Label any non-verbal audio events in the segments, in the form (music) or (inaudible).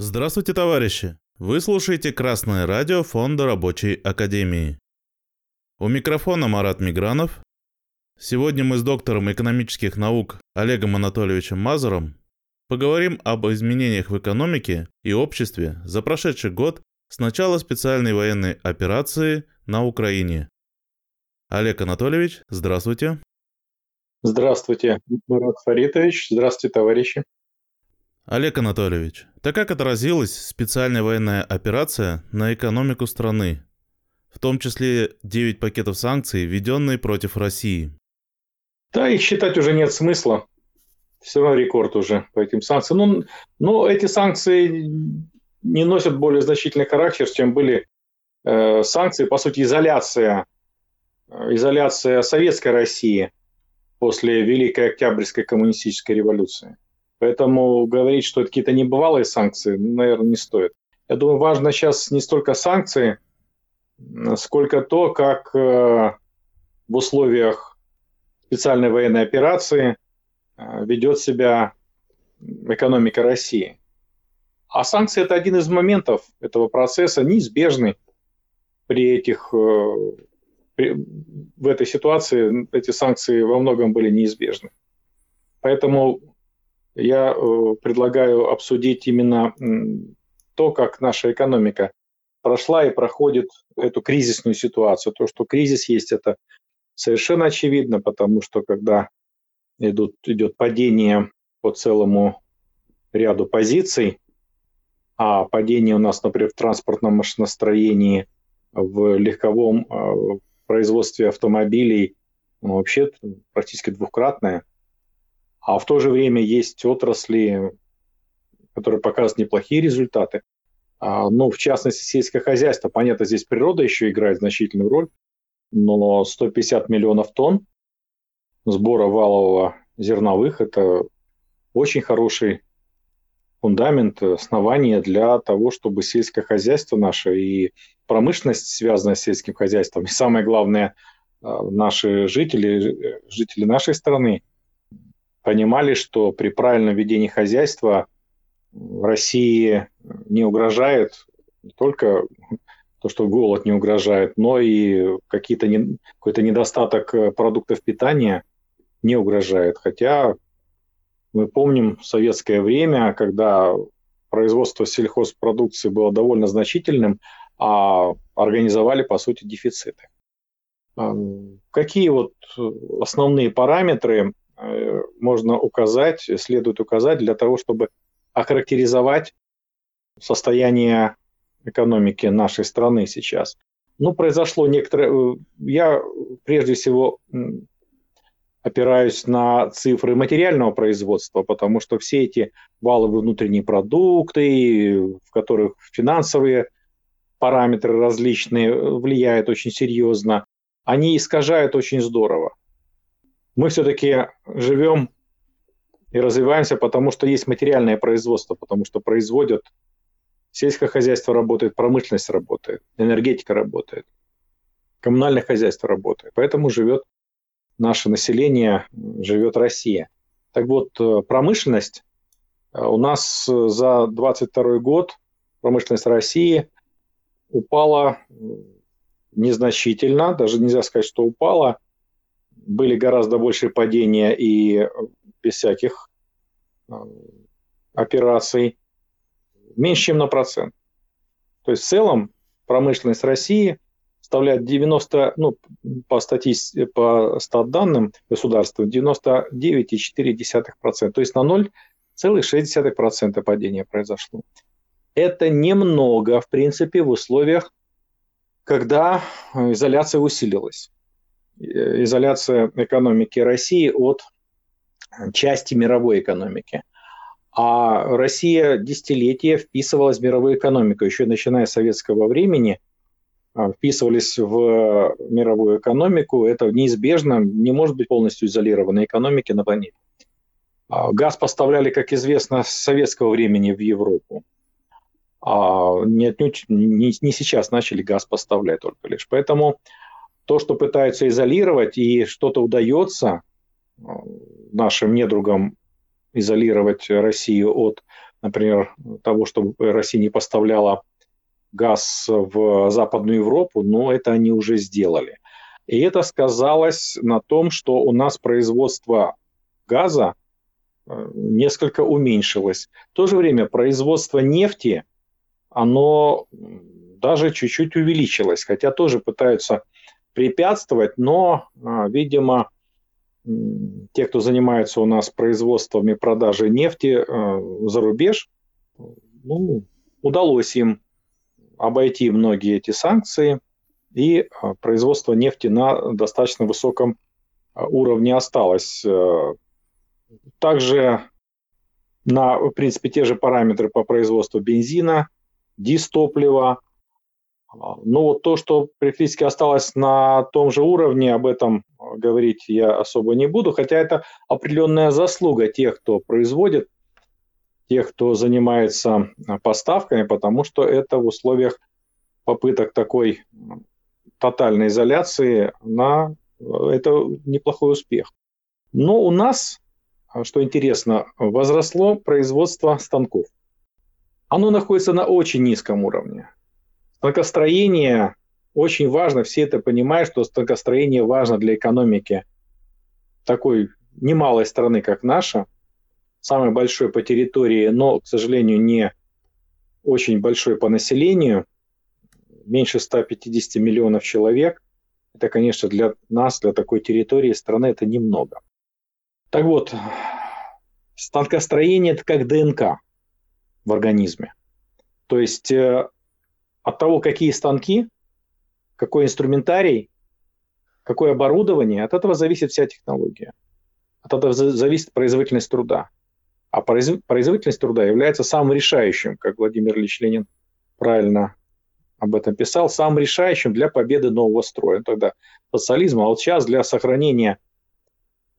Здравствуйте, товарищи! Вы слушаете Красное радио Фонда Рабочей Академии. У микрофона Марат Мигранов. Сегодня мы с доктором экономических наук Олегом Анатольевичем Мазуром поговорим об изменениях в экономике и обществе за прошедший год с начала специальной военной операции на Украине. Олег Анатольевич, здравствуйте. Здравствуйте, Марат Фаритович. Здравствуйте, товарищи. Олег Анатольевич, так как отразилась специальная военная операция на экономику страны, в том числе 9 пакетов санкций, введенные против России? Да, их считать уже нет смысла. Все равно рекорд уже по этим санкциям. Ну, но эти санкции не носят более значительный характер, чем были э, санкции, по сути, изоляция, э, изоляция советской России после Великой Октябрьской коммунистической революции. Поэтому говорить, что это какие-то небывалые санкции, наверное, не стоит. Я думаю, важно сейчас не столько санкции, сколько то, как э, в условиях специальной военной операции э, ведет себя экономика России. А санкции – это один из моментов этого процесса, неизбежный при этих, э, при, в этой ситуации. Эти санкции во многом были неизбежны. Поэтому я э, предлагаю обсудить именно то, как наша экономика прошла и проходит эту кризисную ситуацию. То, что кризис есть, это совершенно очевидно, потому что когда идут, идет падение по целому ряду позиций, а падение у нас, например, в транспортном машиностроении, в легковом э, производстве автомобилей ну, вообще практически двукратное – а в то же время есть отрасли, которые показывают неплохие результаты. А, ну, в частности, сельское хозяйство. Понятно, здесь природа еще играет значительную роль, но 150 миллионов тонн сбора валового зерновых – это очень хороший фундамент, основание для того, чтобы сельское хозяйство наше и промышленность, связанная с сельским хозяйством, и самое главное, а, наши жители, жители нашей страны понимали, что при правильном ведении хозяйства России не угрожает не только то, что голод не угрожает, но и какие-то не, какой-то недостаток продуктов питания не угрожает. Хотя мы помним советское время, когда производство сельхозпродукции было довольно значительным, а организовали, по сути, дефициты. Какие вот основные параметры Э, можно указать, следует указать для того, чтобы охарактеризовать состояние экономики нашей страны сейчас. Ну, произошло некоторое... Э, я прежде всего опираюсь на цифры материального производства, потому что все эти валовые внутренние продукты, в которых финансовые параметры различные влияют очень серьезно, они искажают очень здорово мы все-таки живем и развиваемся, потому что есть материальное производство, потому что производят сельское хозяйство работает, промышленность работает, энергетика работает, коммунальное хозяйство работает. Поэтому живет наше население, живет Россия. Так вот, э, промышленность э, у нас за 22 год, промышленность России упала незначительно, даже нельзя сказать, что упала, были гораздо больше падения и без всяких э, операций, меньше, чем на процент. То есть в целом промышленность России составляет 90, ну, по, статистике, по стат данным государства 99,4%. То есть на 0,6% падения произошло. Это немного, в принципе, в условиях, когда изоляция усилилась. Э, изоляция экономики России от части мировой экономики. А Россия десятилетия вписывалась в мировую экономику, еще начиная с советского времени, а, вписывались в мировую экономику. Это неизбежно, не может быть полностью изолированной экономики на планете. А, газ поставляли, как известно, с советского времени в Европу. А не, отнюдь, не, не сейчас начали газ поставлять только лишь. Поэтому то, что пытаются изолировать, и что-то удается э, нашим недругам изолировать Россию от например, того, чтобы Россия не поставляла газ в Западную Европу, но это они уже сделали. И это сказалось на том, что у нас производство газа э, несколько уменьшилось. В то же время производство нефти, оно даже чуть-чуть увеличилось, хотя тоже пытаются препятствовать, но, а, видимо, те, кто занимается у нас производством и продажей нефти э, за рубеж, ну, удалось им обойти многие эти санкции, и э, производство нефти на достаточно высоком уровне осталось. Также на, в принципе, те же параметры по производству бензина, дистоплива, а, ну вот то, что практически осталось на том же уровне, об этом а, говорить я особо не буду, хотя это определенная заслуга тех, кто производит, тех, кто занимается а, поставками, потому что это в условиях попыток такой тотальной изоляции на это неплохой успех. Но у нас, что интересно, возросло производство станков. Оно находится на очень низком уровне. Станкостроение очень важно, все это понимают, что станкостроение важно для экономики такой немалой страны, как наша, самой большой по территории, но, к сожалению, не очень большой по населению, меньше 150 миллионов человек. Это, конечно, для нас, для такой территории страны, это немного. Так вот, станкостроение – это как ДНК в организме. То есть э, от того, какие станки, какой инструментарий, какое оборудование, от этого зависит вся технология. От этого зависит производительность труда. А производительность труда является самым решающим, как Владимир Ильич Ленин правильно об этом писал, самым решающим для победы нового строя. Тогда социализма, а вот сейчас для сохранения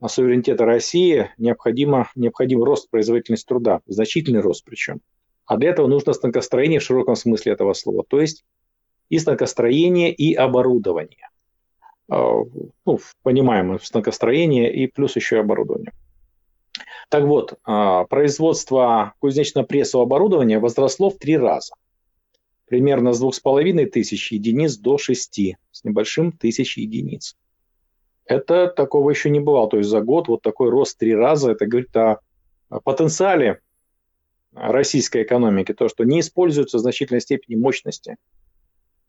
суверенитета России необходимо, необходим рост производительности труда, значительный рост причем. А для этого нужно станкостроение в широком смысле этого слова. То есть и станкостроение, и оборудование. А, ну, понимаем, станкостроение и плюс еще и оборудование. Так вот, а, производство кузнечно-прессового оборудования возросло в три раза. Примерно с двух с половиной тысяч единиц до шести с небольшим тысяч единиц. Это такого еще не бывало. То есть за год вот такой рост три раза, это говорит о потенциале российской экономики, то, что не используются в значительной степени мощности,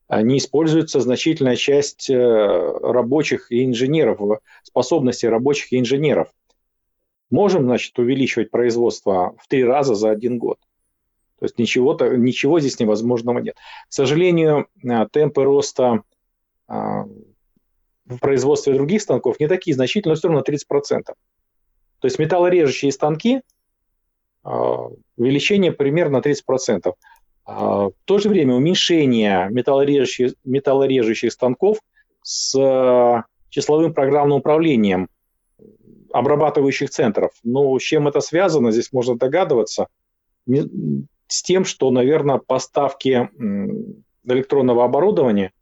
а не используется значительная часть э, рабочих и инженеров, способностей рабочих и инженеров. Можем, значит, увеличивать производство в три раза за один год. То есть ничего, ничего здесь невозможного нет. К сожалению, э, темпы роста э, в производстве других станков не такие значительные, но все равно 30%. То есть металлорежущие станки – увеличение примерно 30%. А, в то же время уменьшение металлорежущих, металлорежущих станков с а, числовым программным управлением обрабатывающих центров. Ну, с чем это связано, здесь можно догадываться. С тем, что, наверное, поставки электронного оборудования,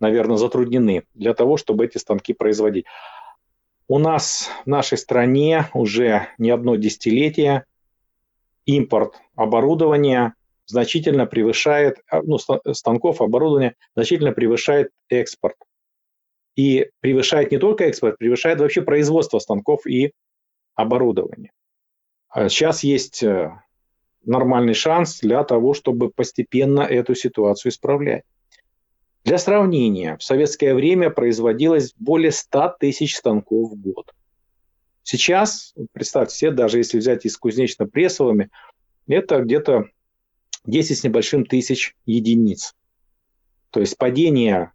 наверное, затруднены для того, чтобы эти станки производить. У нас в нашей стране уже не одно десятилетие – импорт оборудования значительно превышает, а, ну, станков, оборудования значительно превышает экспорт. И превышает не только экспорт, превышает вообще производство станков и оборудования. Сейчас а есть э, нормальный шанс для того, чтобы постепенно эту ситуацию исправлять. Для сравнения, в советское время производилось более 100 тысяч станков в год. Сейчас, представьте себе, даже если взять из кузнечно-прессовыми, это где-то 10 с небольшим тысяч единиц. То есть падение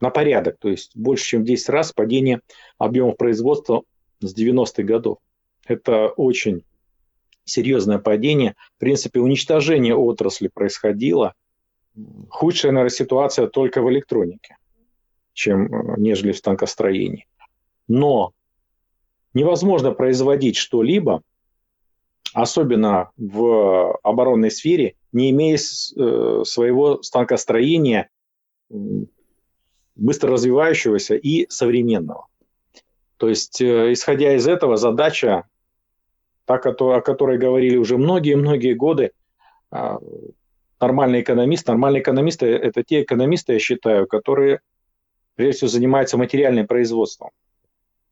на порядок, то есть больше, чем в 10 раз падение объемов производства с 90-х годов. Это очень серьезное падение. В принципе, уничтожение отрасли происходило. Худшая, наверное, ситуация только в электронике, чем э, нежели в станкостроении. Но невозможно производить что-либо, особенно в оборонной сфере, не имея э, своего станкостроения быстро развивающегося и современного. То есть, э, исходя из этого, задача та, о которой говорили уже многие-многие годы, а, нормальный экономист. Нормальные экономисты – это те экономисты, я считаю, которые, прежде всего, занимаются материальным производством,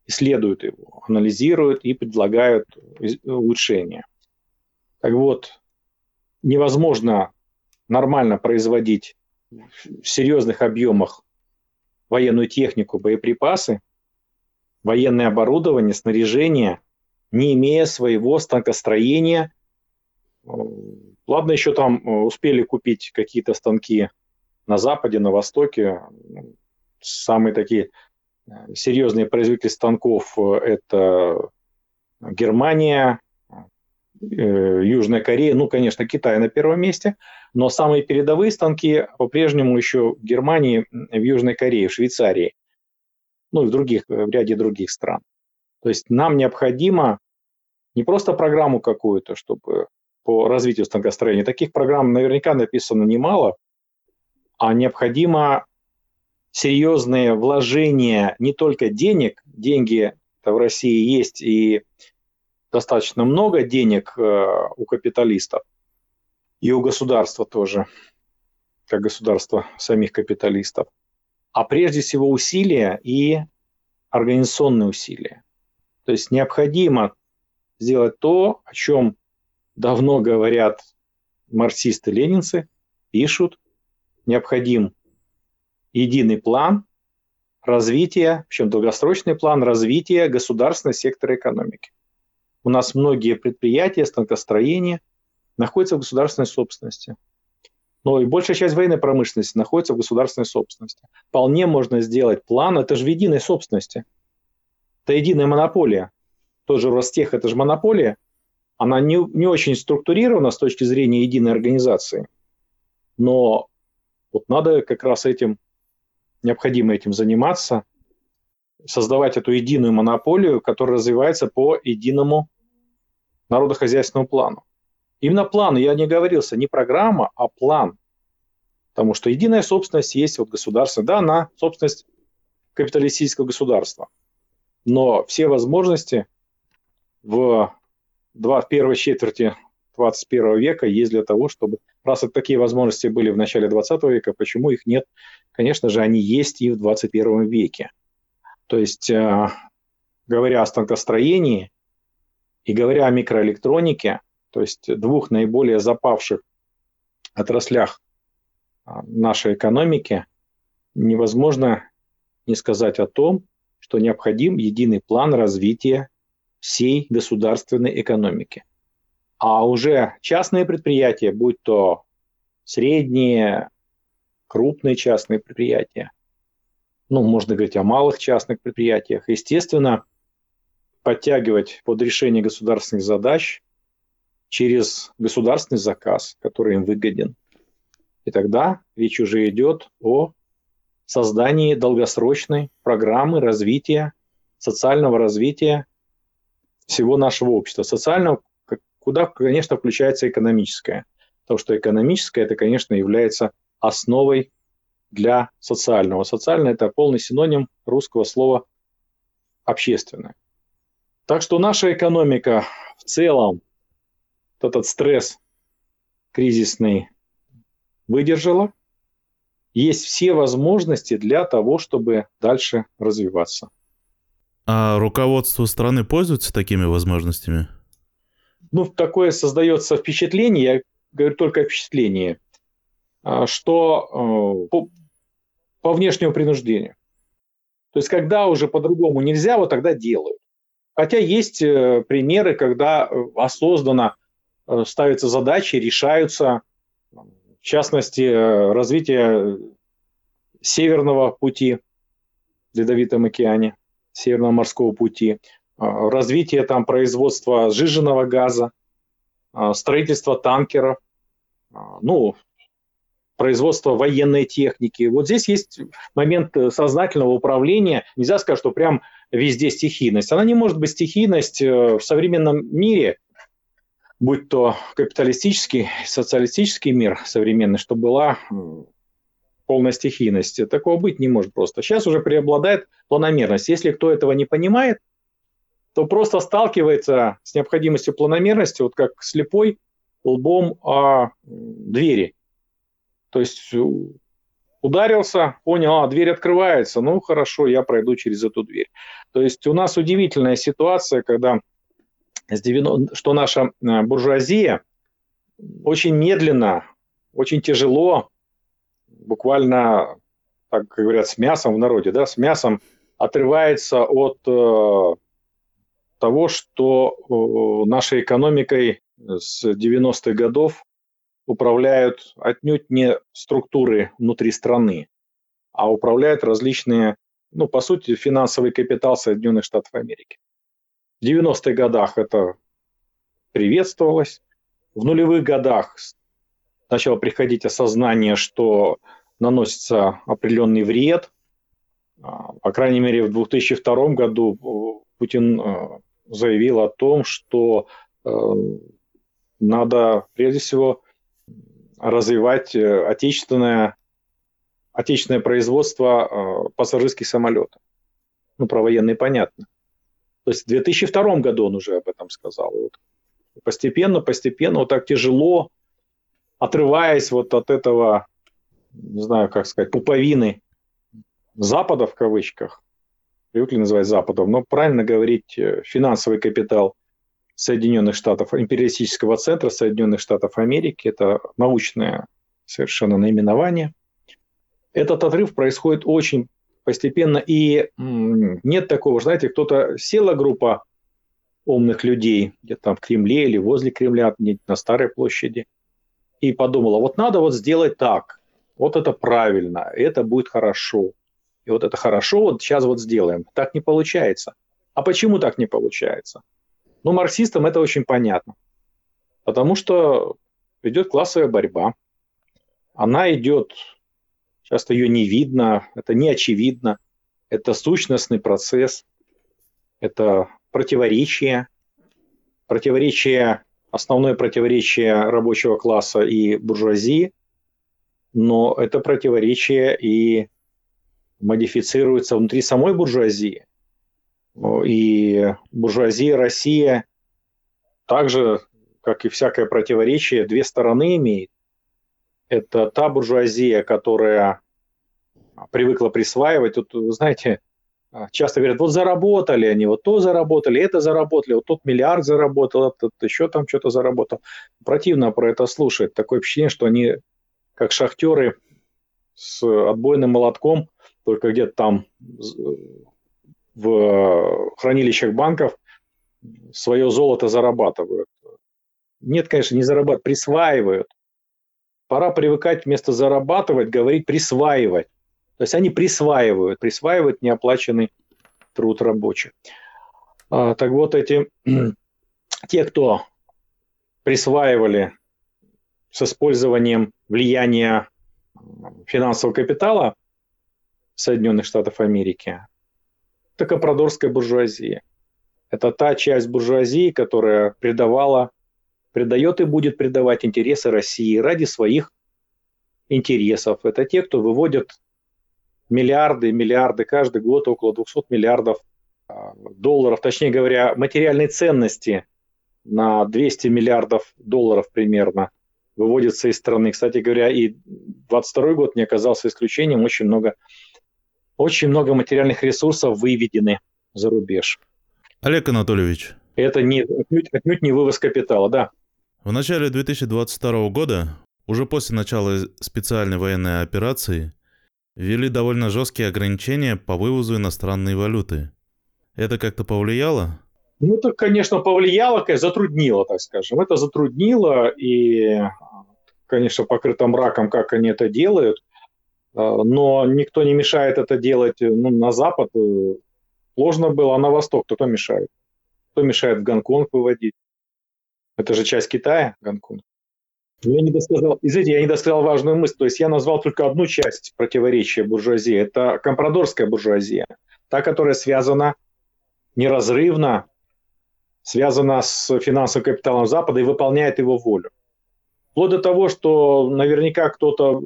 исследуют его, анализируют и предлагают улучшения. Так вот, невозможно нормально производить в серьезных объемах военную технику, боеприпасы, военное оборудование, снаряжение, не имея своего станкостроения. Ладно, еще там э, успели купить какие-то станки на Западе, на Востоке. Самые такие э, серьезные производители станков э, – это Германия, Южная Корея, ну, конечно, Китай на первом месте, но самые передовые станки по-прежнему еще в Германии, в Южной Корее, в Швейцарии ну и в других, э, в ряде других стран. То есть нам необходимо не просто программу какую-то, чтобы по развитию станкостроения, таких программ наверняка написано немало, а необходимо серьезные вложения не только денег, деньги в России есть и достаточно много денег э, у капиталистов, и у государства тоже, как государства самих капиталистов а прежде всего усилия и организационные усилия. То есть необходимо сделать то, о чем давно говорят марксисты-ленинцы, пишут. Необходим единый план развития, причем долгосрочный план развития государственного сектора экономики. У нас многие предприятия станкостроения находятся в государственной собственности – но и большая часть военной промышленности находится в государственной собственности. Вполне можно сделать план, это же в единой собственности. Это единая монополия. Тот же Ростех – это же монополия. Она не, не очень структурирована с точки зрения единой организации. Но вот надо как раз этим, необходимо этим заниматься, создавать эту единую монополию, которая развивается по единому народохозяйственному плану. Именно план, я не говорился, не программа, а план. Потому что единая собственность есть вот государство, да, на собственность капиталистического государства. Но все возможности в, два, в первой четверти 21 века есть для того, чтобы... Раз такие возможности были в начале 20 века, почему их нет? Конечно же, они есть и в 21 веке. То есть, э, говоря о станкостроении и говоря о микроэлектронике, то есть двух наиболее запавших отраслях а, нашей экономики, невозможно не сказать о том, что необходим единый план развития всей государственной экономики. А уже частные предприятия, будь то средние, крупные частные предприятия, ну, можно говорить о малых частных предприятиях, естественно, подтягивать под решение государственных задач через государственный заказ, который им выгоден. И тогда речь уже идет о создании долгосрочной программы развития, социального развития всего нашего общества. Социального, куда, конечно, включается экономическое. Потому что экономическое, это, конечно, является основой для социального. Социальное – это полный синоним русского слова «общественное». Так что наша экономика в целом этот стресс кризисный выдержала, есть все возможности для того, чтобы дальше развиваться. А руководство страны пользуется такими возможностями? Ну, такое создается впечатление, я говорю только о впечатлении, а, что э, по, по внешнему принуждению. То есть, когда уже по-другому нельзя, вот тогда делают. Хотя есть э, примеры, когда э, осознанно ставятся задачи, решаются, в частности, развитие Северного пути в Ледовитом океане, Северного морского пути, развитие там производства сжиженного газа, строительство танкеров, ну, производство военной техники. Вот здесь есть момент сознательного управления. Нельзя сказать, что прям везде стихийность. Она не может быть стихийность в современном мире – будь то капиталистический, социалистический мир современный, что была полная стихийность. Такого быть не может просто. Сейчас уже преобладает планомерность. Если кто этого не понимает, то просто сталкивается с необходимостью планомерности, вот как слепой лбом о двери. То есть ударился, понял, а, дверь открывается, ну хорошо, я пройду через эту дверь. То есть у нас удивительная ситуация, когда с 90, что наша э, буржуазия очень медленно, очень тяжело, буквально, так говорят, с мясом в народе, да, с мясом отрывается от э, того, что э, нашей экономикой с 90-х годов управляют отнюдь не структуры внутри страны, а управляют различные, ну, по сути, финансовый капитал Соединенных Штатов Америки. В 90-х годах это приветствовалось. В нулевых годах начало приходить осознание, что наносится определенный вред. А, по крайней мере, в 2002 году э, Путин э, заявил о том, что э, надо прежде всего развивать отечественное, отечественное производство пассажирских самолетов. Ну, про военные понятно. То есть в 2002 году он уже об этом сказал. Вот постепенно, постепенно, вот так тяжело, отрываясь вот от этого, не знаю, как сказать, пуповины Запада в кавычках, привыкли называть Западом, но правильно говорить э, финансовый капитал Соединенных Штатов, империалистического центра Соединенных Штатов Америки, это научное совершенно наименование. Этот отрыв происходит очень постепенно, и нет такого, знаете, кто-то села группа умных людей где-то там в Кремле или возле Кремля, на Старой площади, и подумала, вот надо вот сделать так, вот это правильно, это будет хорошо. И вот это хорошо, вот сейчас вот сделаем. Так не получается. А почему так не получается? Ну, марксистам это очень понятно. Потому что идет классовая борьба. Она идет, часто ее не видно, это не очевидно. Это сущностный процесс, это противоречие. Противоречие, основное противоречие рабочего класса и буржуазии, но это противоречие и модифицируется внутри самой буржуазии. И буржуазия Россия также, как и всякое противоречие, две стороны имеет. Это та буржуазия, которая привыкла присваивать. Тут, вы знаете, часто говорят, вот заработали они, вот то заработали, это заработали, вот тот миллиард заработал, этот еще там что-то заработал. Противно про это слушать. Такое впечатление, что они как шахтеры с отбойным молотком только где-то там в хранилищах банков свое золото зарабатывают. Нет, конечно, не зарабатывают, присваивают. Пора привыкать вместо зарабатывать говорить присваивать. То есть они присваивают, присваивают неоплаченный труд рабочих. А, так вот, эти (clears throat) те, кто присваивали с использованием влияния финансового капитала Соединенных Штатов Америки, это капрадорская буржуазия. Это та часть буржуазии, которая предавала, предает и будет предавать интересы России ради своих интересов. Это те, кто выводят миллиарды, миллиарды каждый год, около 200 миллиардов а, долларов, точнее говоря, материальной ценности на 200 миллиардов долларов примерно выводится из страны. Кстати говоря, и 22 год не оказался исключением, очень много очень много материальных ресурсов выведены за рубеж. Олег Анатольевич. Это не, отнюдь, отнюдь не вывоз капитала, да. В начале 2022 года, уже после начала специальной военной операции, ввели довольно жесткие ограничения по вывозу иностранной валюты. Это как-то повлияло? Ну, это, конечно, повлияло, затруднило, так скажем. Это затруднило, и, конечно, покрыто мраком, как они это делают. А, но никто не мешает это делать э, ну, на запад. Э, сложно было, а на восток кто мешает? Кто мешает в Гонконг выводить? Это же часть Китая, Гонконг. Я не досказал, извините, я не досказал важную мысль. То есть я назвал только одну часть противоречия буржуазии. Это компрадорская буржуазия. Та, которая связана неразрывно, связана с финансовым капиталом Запада и выполняет его волю. Вплоть до того, что наверняка кто-то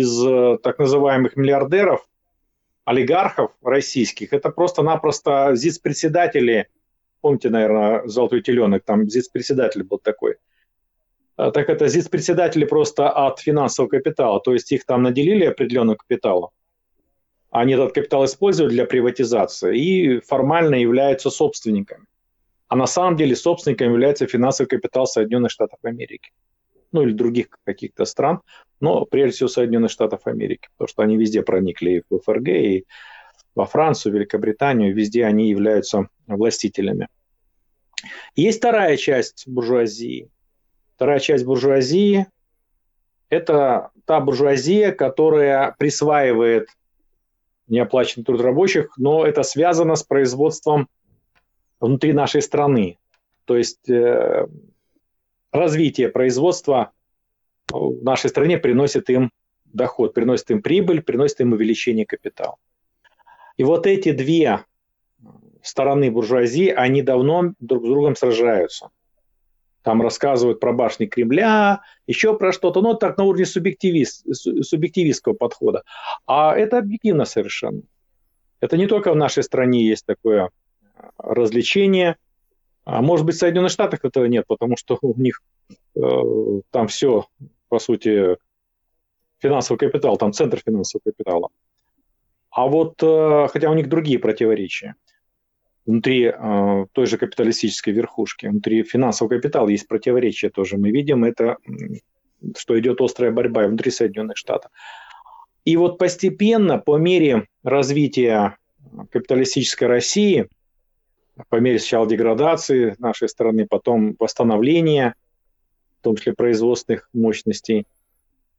из э, так называемых миллиардеров, олигархов российских, это просто-напросто ЗИЦ-председатели помните, наверное, «Золотой теленок», там ЗИЦ-председатель был такой. А, так это ЗИЦ-председатели просто от финансового капитала, то есть их там наделили определенным капиталом, они этот капитал используют для приватизации и формально являются собственниками. А на самом деле собственником является финансовый капитал Соединенных Штатов Америки. Ну или других каких-то стран, но прежде всего Соединенных Штатов Америки, потому что они везде проникли и в ФРГ, и во Францию, Великобританию, везде они являются властителями. Есть вторая часть буржуазии. Вторая часть буржуазии – это та буржуазия, которая присваивает неоплаченный труд рабочих, но это связано с производством внутри нашей страны. То есть э, развитие производства в нашей стране приносит им доход, приносит им прибыль, приносит им увеличение капитала. И вот эти две стороны буржуазии, они давно друг с другом сражаются. Там рассказывают про башни Кремля, еще про что-то, но так на уровне субъективист, субъективистского подхода. А это объективно совершенно. Это не только в нашей стране есть такое развлечение. А может быть, в Соединенных Штатах этого нет, потому что у них э, там все, по сути, финансовый капитал, там центр финансового капитала. А вот, э, хотя у них другие противоречия. Внутри э, той же капиталистической верхушки, внутри финансового капитала есть противоречия тоже. Мы видим это, что идет острая борьба внутри Соединенных Штатов. И вот постепенно, по мере развития капиталистической России, по мере сначала деградации нашей страны, потом восстановления, в том числе производственных мощностей,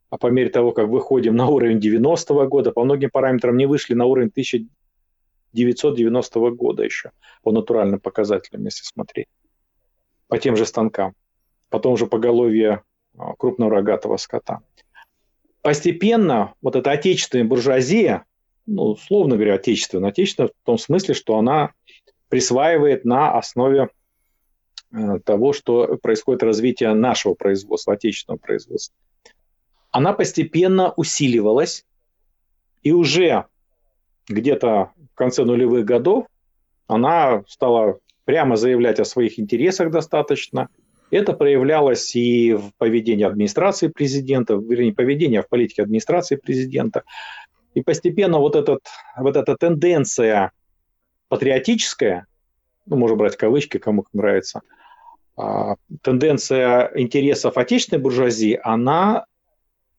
а по мере того, как выходим на уровень 90-го года, по многим параметрам не вышли на уровень 1990 года еще, по натуральным показателям, если смотреть, по тем же станкам, потом уже поголовье а, крупного рогатого скота. Постепенно вот эта отечественная буржуазия, ну, условно говоря, отечественная, отечественная в том смысле, что она присваивает на основе э, того, что происходит развитие нашего производства, отечественного производства. Она постепенно усиливалась, и уже где-то в конце нулевых годов она стала прямо заявлять о своих интересах достаточно. Это проявлялось и в поведении администрации президента, вернее, поведение в политике администрации президента. И постепенно вот, этот, вот эта тенденция патриотическая, ну, можно брать кавычки, кому нравится, а, тенденция интересов отечественной буржуазии, она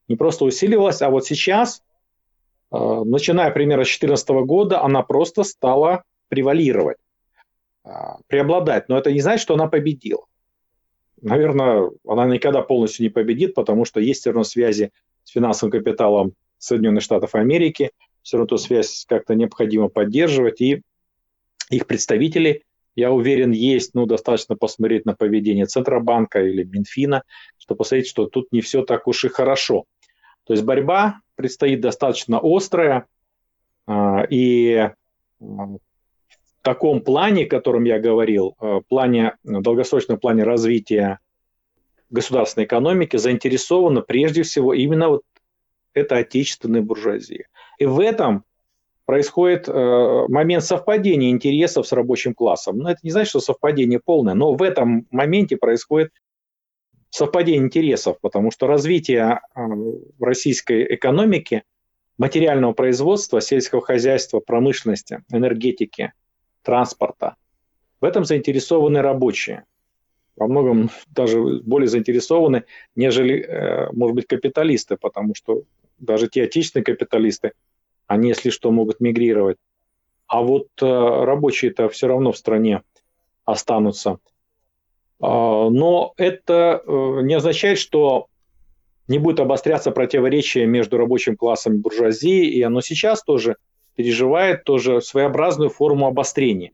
не просто усиливалась, а вот сейчас, а, начиная примерно с 2014 года, она просто стала превалировать, а, преобладать. Но это не значит, что она победила. Наверное, она никогда полностью не победит, потому что есть все равно связи с финансовым капиталом Соединенных Штатов Америки, все равно эту связь как-то необходимо поддерживать, и их представители, я уверен, есть, ну, достаточно посмотреть на поведение Центробанка или Минфина, чтобы посмотреть, что тут не все так уж и хорошо. То есть борьба предстоит достаточно острая, а, и в таком плане, о котором я говорил, в плане, долгосрочном плане развития государственной экономики заинтересована прежде всего именно вот эта отечественная буржуазия. И в этом происходит э, момент совпадения интересов с рабочим классом. Но это не значит, что совпадение полное, но в этом моменте происходит совпадение интересов, потому что развитие э, российской экономики, материального производства, сельского хозяйства, промышленности, энергетики, транспорта, в этом заинтересованы рабочие. Во многом даже более заинтересованы, нежели, э, может быть, капиталисты, потому что даже те отечественные капиталисты – они, если что, могут мигрировать. А вот э, рабочие-то все равно в стране останутся. А, но это э, не означает, что не будет обостряться противоречие между рабочим классом и буржуазией, и оно сейчас тоже переживает тоже своеобразную форму обострения.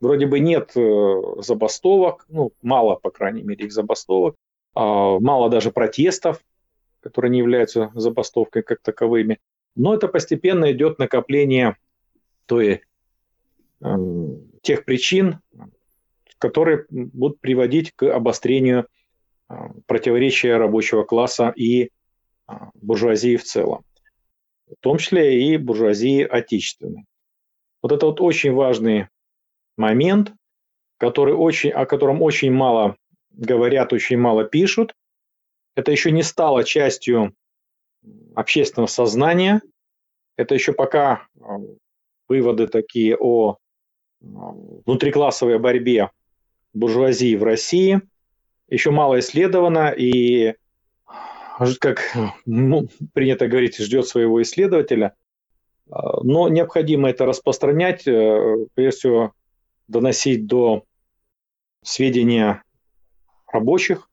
Вроде бы нет э, забастовок, ну, мало, по крайней мере, их забастовок, а, мало даже протестов, которые не являются забастовкой как таковыми. Но это постепенно идет накопление той, э, тех причин, которые будут приводить к обострению э, противоречия рабочего класса и э, буржуазии в целом, в том числе и буржуазии отечественной. Вот это вот очень важный момент, который очень, о котором очень мало говорят, очень мало пишут. Это еще не стало частью общественного сознания. Это еще пока а, выводы такие о а, внутриклассовой борьбе буржуазии в России. Еще мало исследовано, и, как ну, принято говорить, ждет своего исследователя. А, но необходимо это распространять, э, прежде всего доносить до сведения рабочих,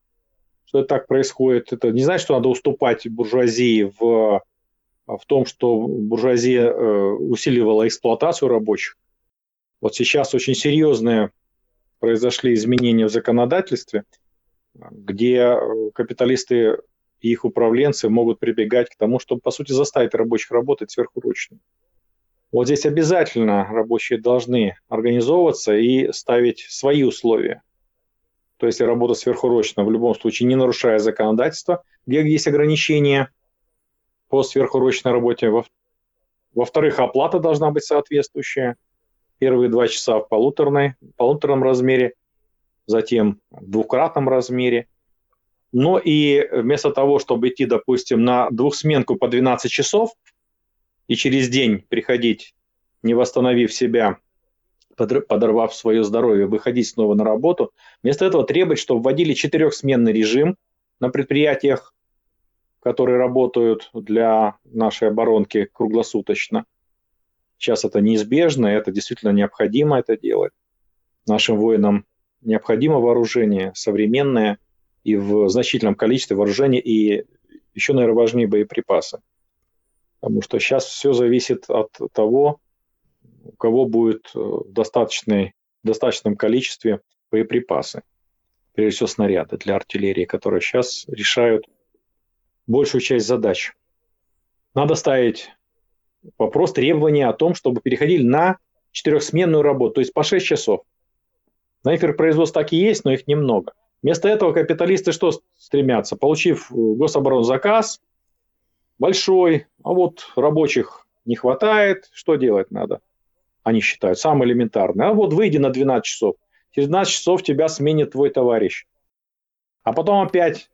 что это так происходит. Это не значит, что надо уступать буржуазии в, в том, что буржуазия э, усиливала эксплуатацию рабочих. Вот сейчас очень серьезные произошли изменения в законодательстве, где капиталисты и их управленцы могут прибегать к тому, чтобы, по сути, заставить рабочих работать сверхурочно. Вот здесь обязательно рабочие должны организовываться и ставить свои условия. То есть работа сверхурочно в любом случае не нарушая законодательство, где есть ограничения по сверхурочной работе. Во-вторых, оплата должна быть соответствующая. Первые два часа в полуторной, полуторном размере, затем в двукратном размере. Но и вместо того, чтобы идти, допустим, на двухсменку по 12 часов и через день приходить, не восстановив себя, подорвав свое здоровье, выходить снова на работу. Вместо этого требовать, чтобы вводили четырехсменный режим на предприятиях, которые работают для нашей оборонки круглосуточно. Сейчас это неизбежно, это действительно необходимо это делать. Нашим воинам необходимо вооружение современное и в значительном количестве вооружения и еще, наверное, важнее боеприпасы. Потому что сейчас все зависит от того, у кого будет э, в достаточной, в достаточном количестве боеприпасы. Прежде всего снаряды для артиллерии, которые сейчас решают большую часть задач. Надо ставить вопрос требования о том, чтобы переходили на четырехсменную работу, то есть по 6 часов. На производств так и есть, но их немного. Вместо этого капиталисты что стремятся? Получив гособоронзаказ большой, а вот рабочих не хватает, что делать надо? Они считают, самое элементарное. А вот выйди на 12 часов. Через 12 часов тебя сменит твой товарищ. А потом опять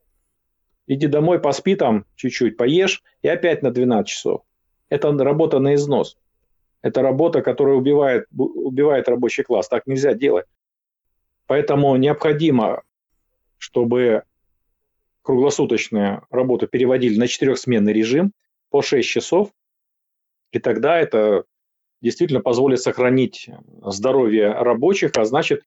иди домой, поспи там чуть-чуть, поешь, и опять на 12 часов. Это работа на износ. Это работа, которая убивает, убивает рабочий класс. Так нельзя делать. Поэтому необходимо, чтобы круглосуточную работу переводили на четырехсменный режим по 6 часов, и тогда это действительно позволит сохранить здоровье рабочих, а значит,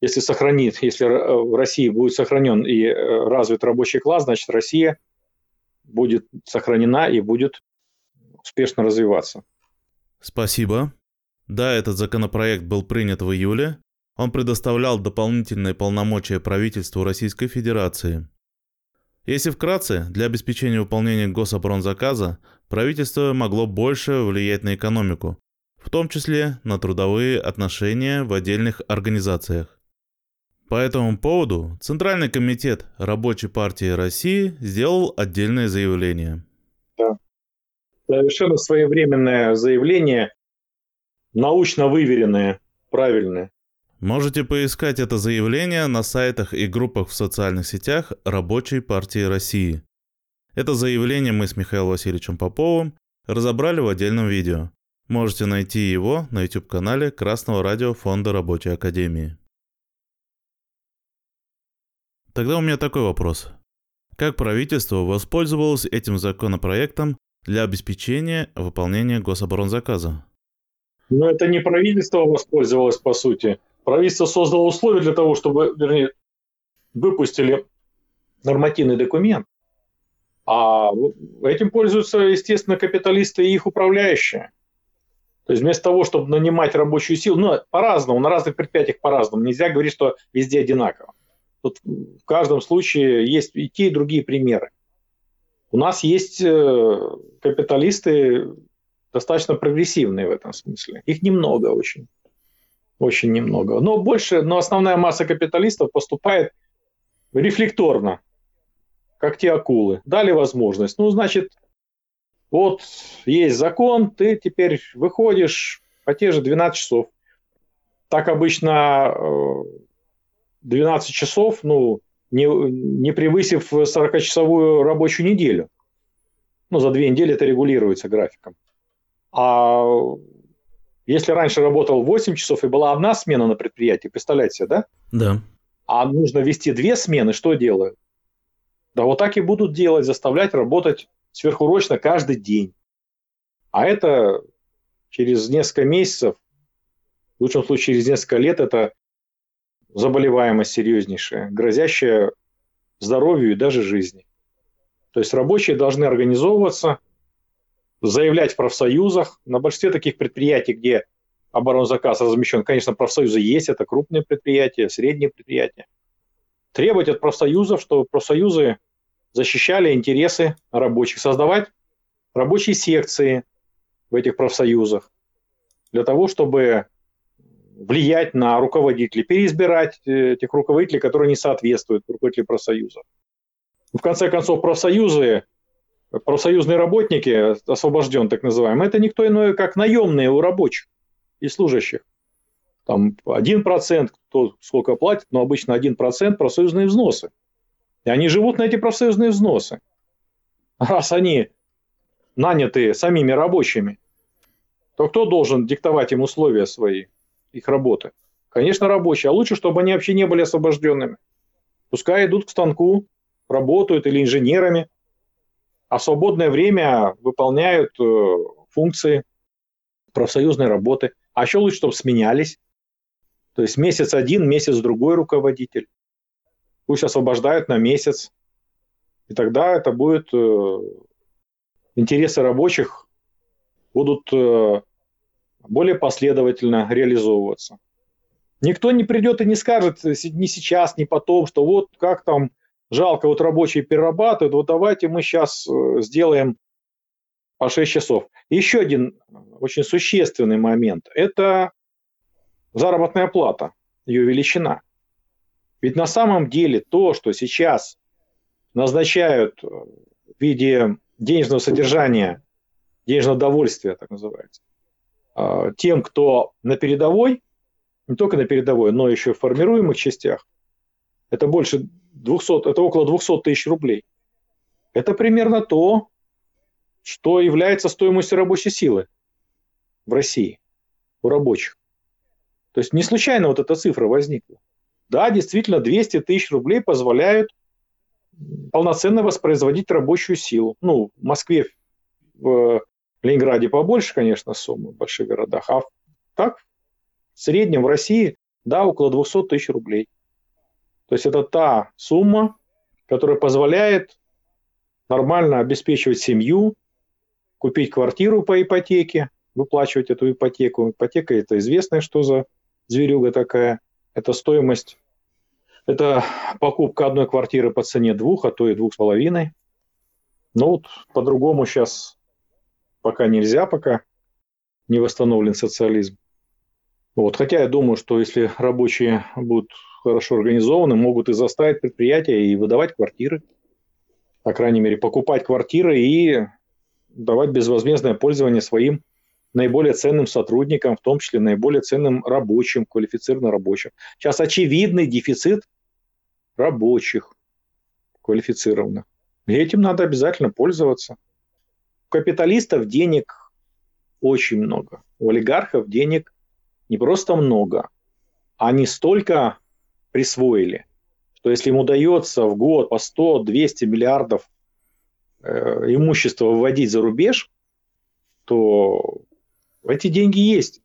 если сохранит, если в России будет сохранен и э, развит рабочий класс, значит, Россия будет сохранена и будет успешно развиваться. Спасибо. Да, этот законопроект был принят в июле. Он предоставлял дополнительные полномочия правительству Российской Федерации. Если вкратце, для обеспечения выполнения гособоронзаказа правительство могло больше влиять на экономику, в том числе на трудовые отношения в отдельных организациях. По этому поводу Центральный комитет Рабочей партии России сделал отдельное заявление. Да. Совершенно своевременное заявление, научно выверенное, правильное. Можете поискать это заявление на сайтах и группах в социальных сетях Рабочей партии России. Это заявление мы с Михаилом Васильевичем Поповым разобрали в отдельном видео. Можете найти его на YouTube-канале Красного радио Фонда Рабочей Академии. Тогда у меня такой вопрос. Как правительство воспользовалось этим законопроектом для обеспечения выполнения гособоронзаказа? Ну, это не правительство воспользовалось, по сути. Правительство создало условия для того, чтобы, вернее, выпустили нормативный документ. А этим пользуются, естественно, капиталисты и их управляющие. То есть вместо того, чтобы нанимать рабочую силу, ну, по-разному, на разных предприятиях по-разному. Нельзя говорить, что везде одинаково. Тут в каждом случае есть и те, и другие примеры. У нас есть э, капиталисты достаточно прогрессивные в этом смысле. Их немного очень. Очень немного. Но больше, но основная масса капиталистов поступает рефлекторно, как те акулы. Дали возможность. Ну, значит, вот есть закон, ты теперь выходишь по те же 12 часов. Так обычно 12 часов, ну, не, не превысив 40-часовую рабочую неделю. Ну, за две недели это регулируется графиком. А если раньше работал 8 часов и была одна смена на предприятии, представляете себе, да? Да. А нужно вести две смены, что делают? Да вот так и будут делать, заставлять работать сверхурочно каждый день. А это через несколько месяцев, в лучшем случае через несколько лет, это заболеваемость серьезнейшая, грозящая здоровью и даже жизни. То есть рабочие должны организовываться, заявлять в профсоюзах. На большинстве таких предприятий, где оборонзаказ размещен, конечно, профсоюзы есть, это крупные предприятия, средние предприятия. Требовать от профсоюзов, чтобы профсоюзы защищали интересы рабочих, создавать рабочие секции в этих профсоюзах для того, чтобы влиять на руководителей, переизбирать э, этих руководителей, которые не соответствуют руководителям профсоюза. В конце концов, профсоюзы, профсоюзные работники, освобожден так называемые, это никто иной, как наемные у рабочих и служащих. Там 1%, кто сколько платит, но обычно 1% профсоюзные взносы. И они живут на эти профсоюзные взносы. Раз они наняты самими рабочими, то кто должен диктовать им условия свои? их работы? Конечно, рабочие. А лучше, чтобы они вообще не были освобожденными. Пускай идут к станку, работают или инженерами, а свободное время выполняют э, функции профсоюзной работы. А еще лучше, чтобы сменялись. То есть месяц один, месяц другой руководитель. Пусть освобождают на месяц. И тогда это будет... Э, интересы рабочих будут э, более последовательно реализовываться. Никто не придет и не скажет ни сейчас, ни потом, что вот как там жалко, вот рабочие перерабатывают, вот давайте мы сейчас э, сделаем по 6 часов. Еще один очень существенный момент – это заработная плата, ее величина. Ведь на самом деле то, что сейчас назначают в виде денежного содержания, денежного довольствия, так называется, а, тем, кто на передовой, не только на передовой, но еще в формируемых частях, это больше 200, это около 200 тысяч рублей. Это примерно то, что является стоимостью рабочей силы в России у рабочих. То есть не случайно вот эта цифра возникла. Да, действительно, 200 тысяч рублей позволяют полноценно воспроизводить рабочую силу. Ну, в Москве, в Ленинграде побольше, конечно, суммы в больших городах, а так в среднем в России, да, около 200 тысяч рублей. То есть это та сумма, которая позволяет нормально обеспечивать семью, купить квартиру по ипотеке, выплачивать эту ипотеку. Ипотека – это известная, что за зверюга такая. Это стоимость, это покупка одной квартиры по цене двух, а то и двух с половиной. Ну вот по-другому сейчас пока нельзя, пока не восстановлен социализм. Вот. Хотя я думаю, что если рабочие будут хорошо организованы, могут и заставить предприятия и выдавать квартиры. По крайней мере, покупать квартиры и давать безвозмездное пользование своим наиболее ценным сотрудникам, в том числе наиболее ценным рабочим, квалифицированным рабочим. Сейчас очевидный дефицит рабочих квалифицированных. И этим надо обязательно пользоваться капиталистов денег очень много. У олигархов денег не просто много, они столько присвоили, что если им удается в год по 100-200 миллиардов э, имущества выводить за рубеж, то эти деньги есть.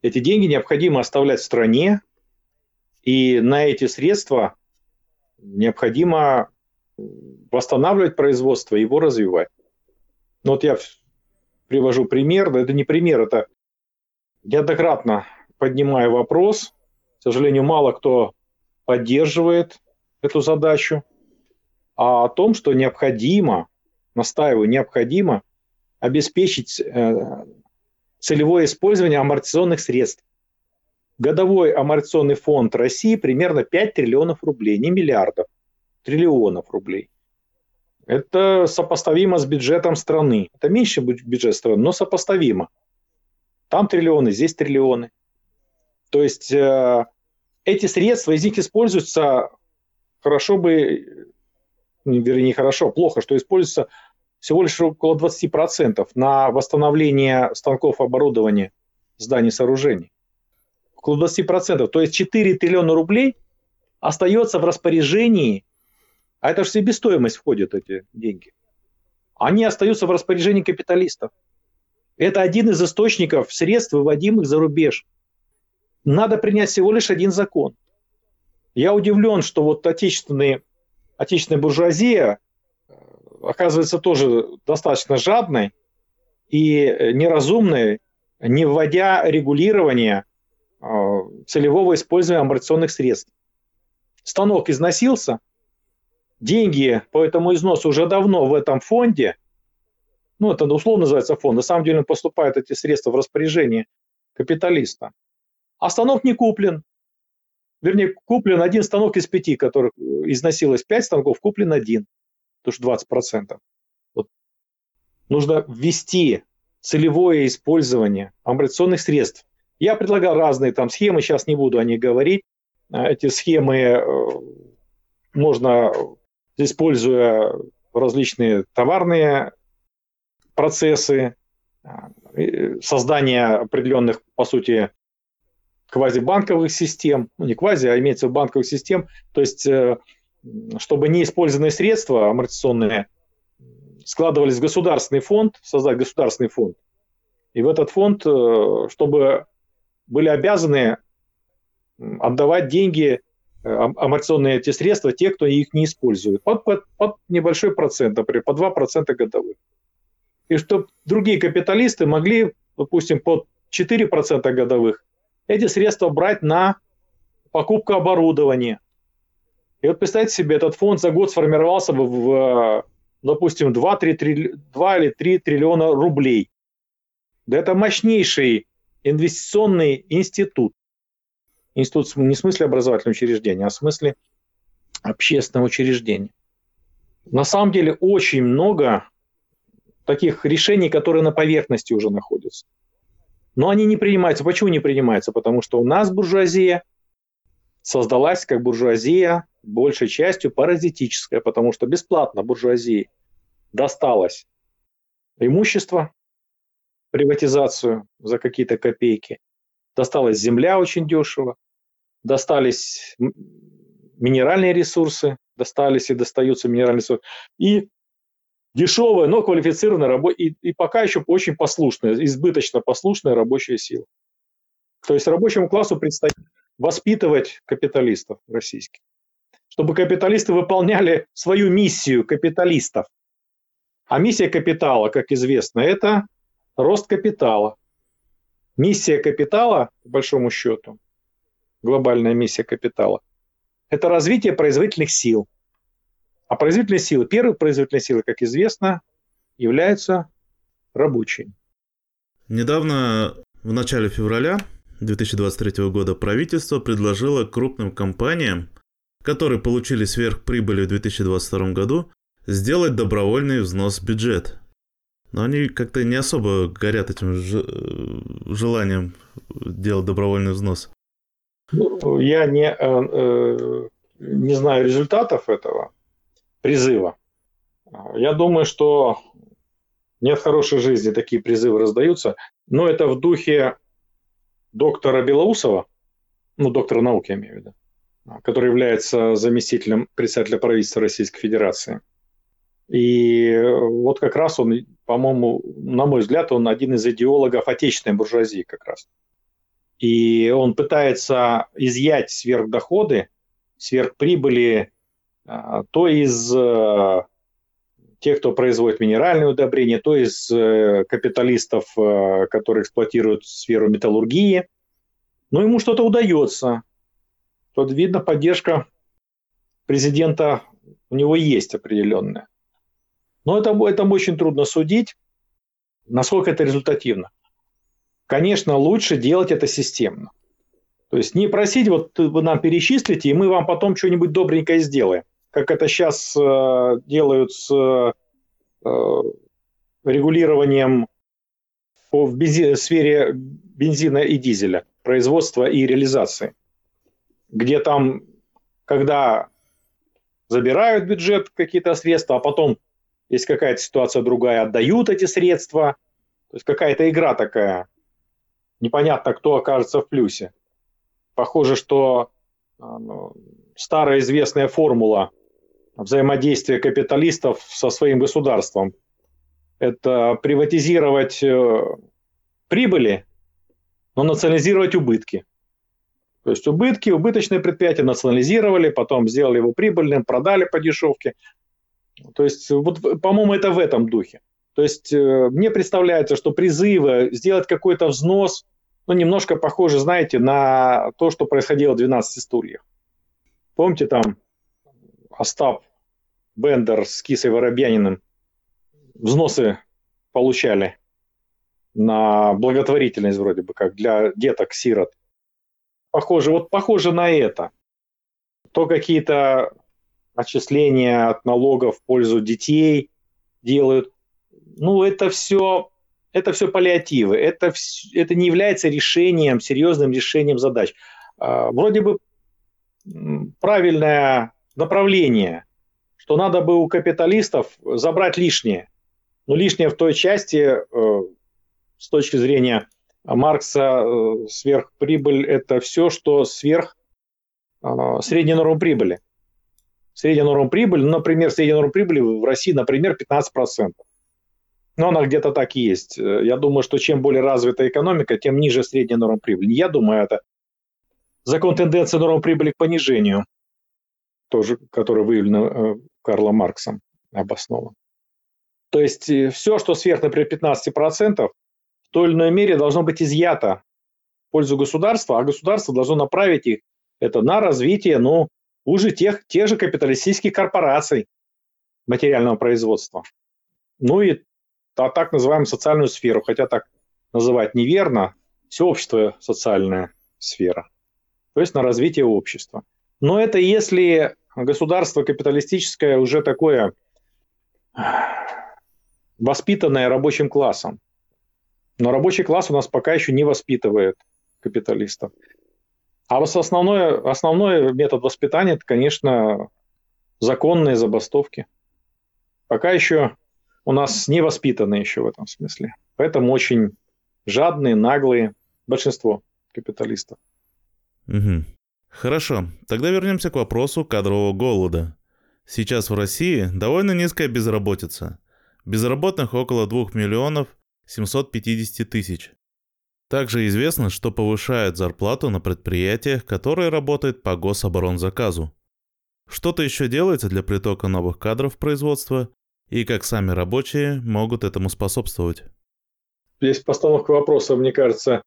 Эти деньги необходимо оставлять в стране, и на эти средства необходимо восстанавливать производство, его развивать. Ну вот я привожу пример, это не пример, это неоднократно поднимаю вопрос. К сожалению, мало кто поддерживает эту задачу, а о том, что необходимо, настаиваю, необходимо обеспечить э, целевое использование амортизационных средств. Годовой амортизационный фонд России примерно 5 триллионов рублей, не миллиардов, триллионов рублей. Это сопоставимо с бюджетом страны. Это меньше бюджет страны, но сопоставимо. Там триллионы, здесь триллионы. То есть э, эти средства, из них используются хорошо бы, вернее, не хорошо, плохо, что используется всего лишь около 20% на восстановление станков оборудования зданий сооружений. Около 20%. То есть 4 триллиона рублей остается в распоряжении, а это же себестоимость входит, эти деньги. Они остаются в распоряжении капиталистов. Это один из источников средств, выводимых за рубеж. Надо принять всего лишь один закон. Я удивлен, что вот отечественные, отечественная буржуазия э, оказывается тоже достаточно жадной и неразумной, не вводя регулирования э, целевого использования амортизационных средств. Станок износился, деньги по этому износу уже давно в этом фонде – ну, это условно называется фонд, на самом деле поступают эти средства в распоряжение капиталиста. А станок не куплен. Вернее, куплен один станок из пяти, которых э, износилось пять станков, куплен один, потому что 20%. Вот. Нужно ввести целевое использование амортизационных средств. Я предлагал разные там схемы, сейчас не буду о них говорить. А эти схемы э, можно, используя различные товарные процессы, создания определенных, по сути, квазибанковых систем, ну не квази, а имеется в банковых систем, то есть э, чтобы неиспользованные средства амортизационные складывались в государственный фонд, создать государственный фонд. И в этот фонд, э, чтобы были обязаны отдавать деньги, э, амортизационные эти средства, те, кто их не использует, под, под, под небольшой процент, например, по 2% годовых и чтобы другие капиталисты могли, допустим, под 4% годовых эти средства брать на покупку оборудования. И вот представьте себе, этот фонд за год сформировался бы в, допустим, 2, 3, 2 или 3 триллиона рублей. Да это мощнейший инвестиционный институт. Институт не в смысле образовательного учреждения, а в смысле общественного учреждения. На самом деле очень много таких решений, которые на поверхности уже находятся. Но они не принимаются. Почему не принимаются? Потому что у нас буржуазия создалась как буржуазия большей частью паразитическая, потому что бесплатно буржуазии досталось имущество, приватизацию за какие-то копейки, досталась земля очень дешево, достались минеральные ресурсы, достались и достаются минеральные ресурсы, и дешевая, но квалифицированная рабо... и, и пока еще очень послушная, избыточно послушная рабочая сила. То есть рабочему классу предстоит воспитывать капиталистов российских, чтобы капиталисты выполняли свою миссию капиталистов. А миссия капитала, как известно, это рост капитала. Миссия капитала, по большому счету, глобальная миссия капитала, это развитие производительных сил – а производительные силы, первые производительные силы, как известно, являются рабочие. Недавно, в начале февраля 2023 года, правительство предложило крупным компаниям, которые получили сверхприбыли в 2022 году, сделать добровольный взнос в бюджет. Но они как-то не особо горят этим желанием делать добровольный взнос. Ну, я не, э, э, не знаю результатов этого, призыва. Я думаю, что нет хорошей жизни, такие призывы раздаются, но это в духе доктора Белоусова, ну, доктора науки, я имею в виду, который является заместителем председателя правительства Российской Федерации. И вот как раз он, по-моему, на мой взгляд, он один из идеологов отечественной буржуазии как раз. И он пытается изъять сверхдоходы, сверхприбыли а, то из э, тех, кто производит минеральные удобрения, то из э, капиталистов, э, которые эксплуатируют сферу металлургии. Но ему что-то удается. Тут видно, поддержка президента у него есть определенная. Но это, это очень трудно судить, насколько это результативно. Конечно, лучше делать это системно. То есть не просить, вот вы нам перечислите, и мы вам потом что-нибудь добренькое сделаем как это сейчас э, делают с э, регулированием по, в бензи, сфере бензина и дизеля. производства и реализации, где там, когда забирают бюджет какие-то средства, а потом есть какая-то ситуация другая, отдают эти средства, то есть какая-то игра такая, непонятно, кто окажется в плюсе. Похоже, что а, ну, старая известная формула взаимодействия капиталистов со своим государством – это приватизировать э, прибыли, но национализировать убытки. То есть убытки, убыточные предприятия национализировали, потом сделали его прибыльным, продали по дешевке. То есть, вот, по-моему, это в этом духе. То есть, э, мне представляется, что призывы сделать какой-то взнос, ну, немножко похоже, знаете, на то, что происходило в 12 стульях. Помните, там Остап Бендер с Кисой Воробьяниным взносы получали на благотворительность вроде бы, как для деток-сирот. Похоже, вот похоже на это. То какие-то отчисления от налогов в пользу детей делают. Ну, это все, это все паллиативы. Это, это не является решением, серьезным решением задач. А, вроде бы правильное направление, что надо бы у капиталистов забрать лишнее. Но лишнее в той части, э, с точки зрения Маркса, э, сверхприбыль – это все, что сверх э, средней нормы прибыли. Средняя норма прибыли, ну, например, средняя норма прибыли в России, например, 15%. Но она где-то так и есть. Я думаю, что чем более развита экономика, тем ниже средняя норма прибыли. Я думаю, это закон тенденции норм прибыли к понижению, тоже, который выявлен э, Карлом Марксом, обоснован. То есть э, все, что сверх, например, 15%, в той или иной мере должно быть изъято в пользу государства, а государство должно направить их это на развитие, ну, уже тех, тех же капиталистических корпораций материального производства. Ну и та, так называемую социальную сферу, хотя так называть неверно, всеобщество социальная сфера то есть на развитие общества. Но это если государство капиталистическое уже такое воспитанное рабочим классом. Но рабочий класс у нас пока еще не воспитывает капиталистов. А основное, основной метод воспитания – это, конечно, законные забастовки. Пока еще у нас не воспитаны еще в этом смысле. Поэтому очень жадные, наглые большинство капиталистов. Угу. Хорошо, тогда вернемся к вопросу кадрового голода. Сейчас в России довольно низкая безработица. Безработных около 2 миллионов 750 тысяч. Также известно, что повышают зарплату на предприятиях, которые работают по гособоронзаказу. Что-то еще делается для притока новых кадров в производство и как сами рабочие могут этому способствовать? Здесь постановка вопроса, мне кажется,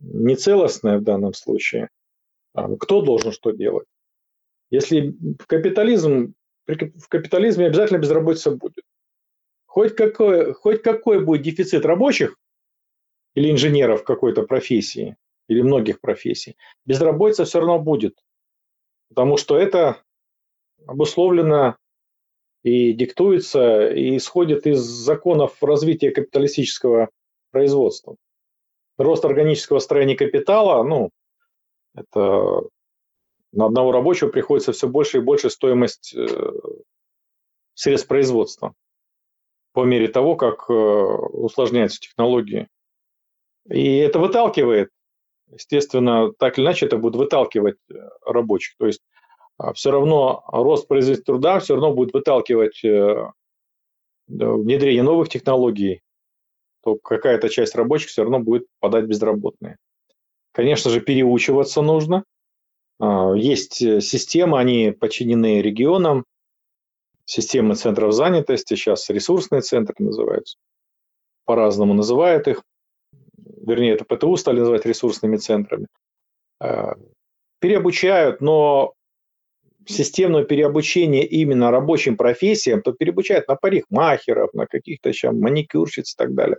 нецелостная в данном случае. А, кто должен что делать? Если капитализм, в капитализме обязательно безработица будет. Хоть какой, хоть какой будет дефицит рабочих или инженеров какой-то профессии, или многих профессий, безработица все равно будет. Потому что это обусловлено и диктуется, и исходит из законов развития капиталистического производства. Рост органического строения капитала, ну, это на одного рабочего приходится все больше и больше стоимость э, средств производства по мере того, как э, усложняются технологии. И это выталкивает, естественно, так или иначе это будет выталкивать э, рабочих. То есть а, все равно рост производительности труда все равно будет выталкивать внедрение новых технологий, то какая-то часть рабочих все равно будет подать безработные. Конечно же, переучиваться нужно. А, есть э, системы, они подчинены регионам, системы центров занятости, сейчас ресурсные центры называются, по-разному называют их, вернее, это ПТУ стали называть ресурсными центрами. А, переобучают, но системное переобучение именно рабочим профессиям, то переобучают на парикмахеров, на каких-то еще маникюрщиц и так далее.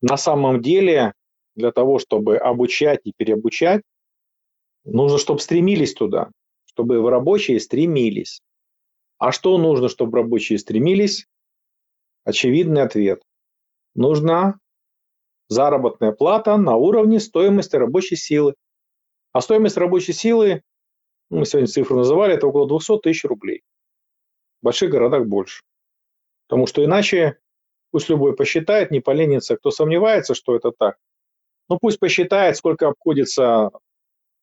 На самом деле для того, чтобы обучать и переобучать, нужно, чтобы стремились туда, чтобы рабочие стремились. А что нужно, чтобы рабочие стремились? Очевидный ответ. Нужно заработная плата на уровне стоимости рабочей силы. А стоимость рабочей силы, мы сегодня цифру называли, это около 200 тысяч рублей. В больших городах больше. Потому что иначе пусть любой посчитает, не поленится. Кто сомневается, что это так, ну пусть посчитает, сколько обходится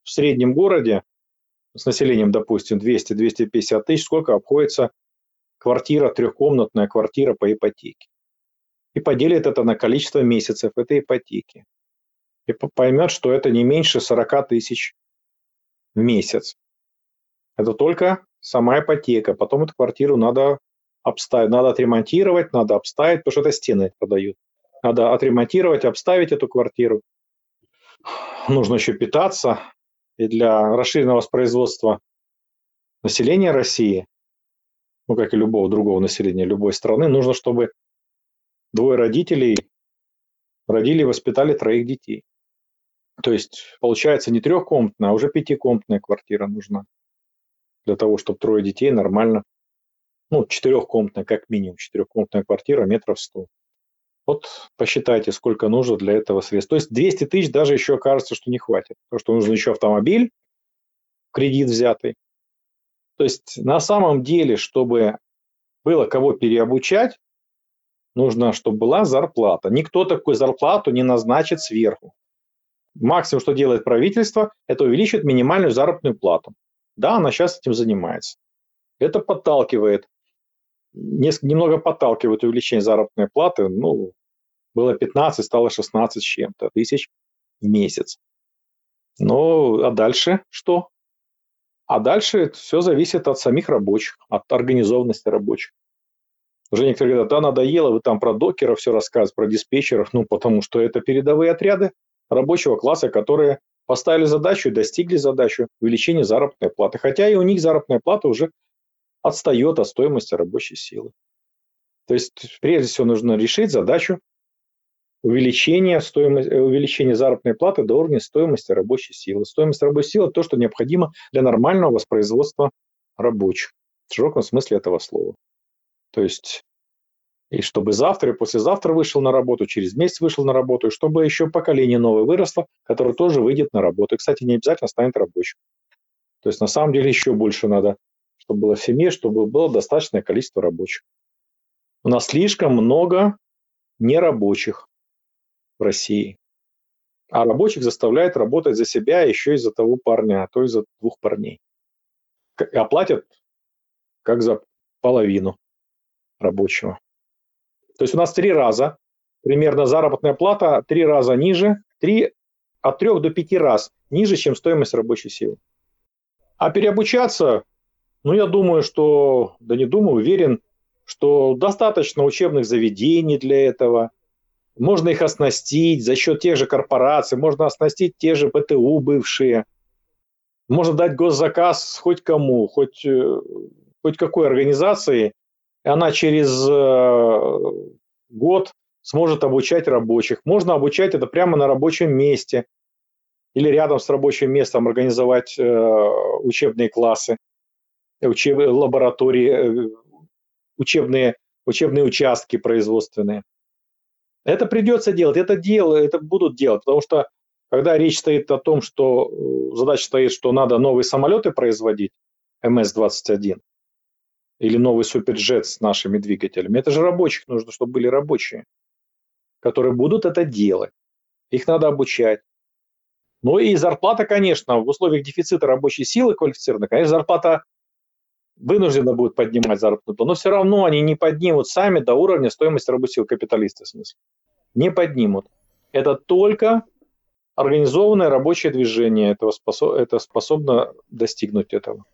в среднем городе с населением, допустим, 200-250 тысяч, сколько обходится квартира, трехкомнатная квартира по ипотеке. И поделит это на количество месяцев этой ипотеки. И поймет, что это не меньше 40 тысяч в месяц. Это только сама ипотека. Потом эту квартиру надо обставить, надо отремонтировать, надо обставить, потому что это стены продают. Надо отремонтировать, обставить эту квартиру. Нужно еще питаться. И для расширенного воспроизводства населения России, ну, как и любого другого населения любой страны, нужно, чтобы двое родителей родили и воспитали троих детей. То есть, получается, не трехкомнатная, а уже пятикомнатная квартира нужна для того, чтобы трое детей нормально ну, четырехкомнатная, как минимум, четырехкомнатная квартира, метров сто. Вот посчитайте, сколько нужно для этого средств. То есть 200 тысяч даже еще кажется, что не хватит. Потому что нужен еще автомобиль, кредит взятый. То есть на самом деле, чтобы было кого переобучать, нужно, чтобы была зарплата. Никто такую зарплату не назначит сверху. Максимум, что делает правительство, это увеличивает минимальную заработную плату. Да, она сейчас этим занимается. Это подталкивает немного подталкивает увеличение заработной платы. Ну, было 15, стало 16 с чем-то тысяч в месяц. Ну, а дальше что? А дальше все зависит от самих рабочих, от организованности рабочих. Уже некоторые говорят, да, надоело, вы там про докеров все рассказываете, про диспетчеров, ну, потому что это передовые отряды рабочего класса, которые поставили задачу и достигли задачу увеличения заработной платы. Хотя и у них заработная плата уже отстает от стоимости рабочей силы. То есть, прежде всего, нужно решить задачу увеличения, стоимости, увеличения заработной платы до уровня стоимости рабочей силы. Стоимость рабочей силы – то, что необходимо для нормального воспроизводства рабочих, в широком смысле этого слова. То есть, и чтобы завтра и послезавтра вышел на работу, через месяц вышел на работу, и чтобы еще поколение новое выросло, которое тоже выйдет на работу. И, кстати, не обязательно станет рабочим. То есть, на самом деле, еще больше надо чтобы было в семье, чтобы было достаточное количество рабочих. У нас слишком много нерабочих в России. А рабочих заставляют работать за себя еще и за того парня, а то и за двух парней. И оплатят как за половину рабочего. То есть у нас три раза примерно заработная плата три раза ниже, три, от трех до пяти раз ниже, чем стоимость рабочей силы. А переобучаться ну, я думаю, что, да не думаю, уверен, что достаточно учебных заведений для этого. Можно их оснастить за счет тех же корпораций, можно оснастить те же ПТУ бывшие. Можно дать госзаказ хоть кому, хоть, э, хоть какой организации, и она через э, год сможет обучать рабочих. Можно обучать это прямо на рабочем месте или рядом с рабочим местом организовать э, учебные классы учеб... лаборатории, э, учебные, учебные участки производственные. Это придется делать, это дело, это будут делать, потому что когда речь стоит о том, что задача стоит, что надо новые самолеты производить, МС-21, или новый суперджет с нашими двигателями, это же рабочих нужно, чтобы были рабочие, которые будут это делать. Их надо обучать. Ну и зарплата, конечно, в условиях дефицита рабочей силы квалифицированной, конечно, зарплата вынуждены будут поднимать заработную плату, но все равно они не поднимут сами до уровня стоимости рабочей силы капиталиста, в смысле. Не поднимут. Это только организованное рабочее движение этого способ, это способно достигнуть этого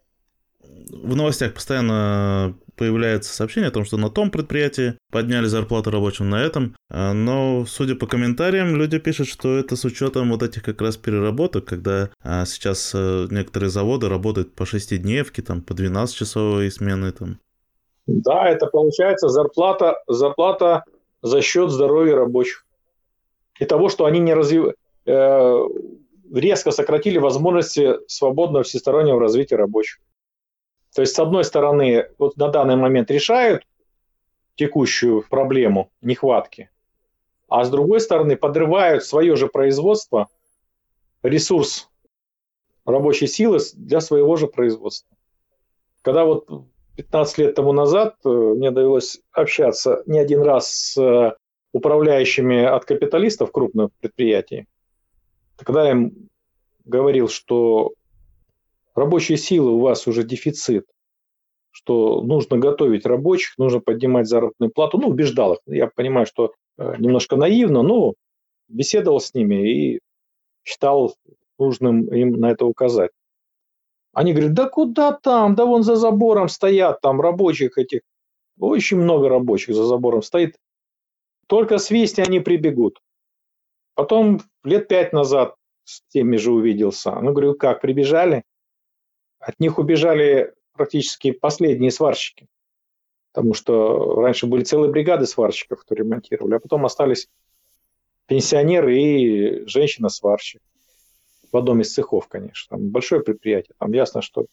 в новостях постоянно появляется сообщение о том, что на том предприятии подняли зарплату рабочим на этом, а, но, судя по комментариям, люди пишут, что это с учетом вот этих как раз переработок, когда а, сейчас э, некоторые заводы работают по шестидневке, там, по 12-часовой смены. Там. Да, это получается зарплата, зарплата за счет здоровья рабочих. И того, что они не развивают э, резко сократили возможности свободного всестороннего развития рабочих. То есть, с одной стороны, вот на данный момент решают текущую проблему нехватки а с другой стороны подрывают свое же производство, ресурс рабочей силы для своего же производства. Когда вот 15 лет тому назад э, мне довелось общаться не один раз с э, управляющими от капиталистов крупных предприятий, тогда я им говорил, что рабочей силы у вас уже дефицит, что нужно готовить рабочих, нужно поднимать заработную плату. Ну, убеждал их. Я понимаю, что э, немножко наивно, но беседовал с ними и считал нужным им на это указать. Они говорят, да куда там, да вон за забором стоят там рабочих этих. Очень много рабочих за забором стоит. Только с они прибегут. Потом лет пять назад с теми же увиделся. Ну, говорю, как, прибежали? От них убежали практически последние сварщики. Потому что раньше были целые бригады сварщиков, которые ремонтировали, а потом остались пенсионеры и женщина-сварщик в одном из цехов, конечно. Там большое предприятие, там ясно, что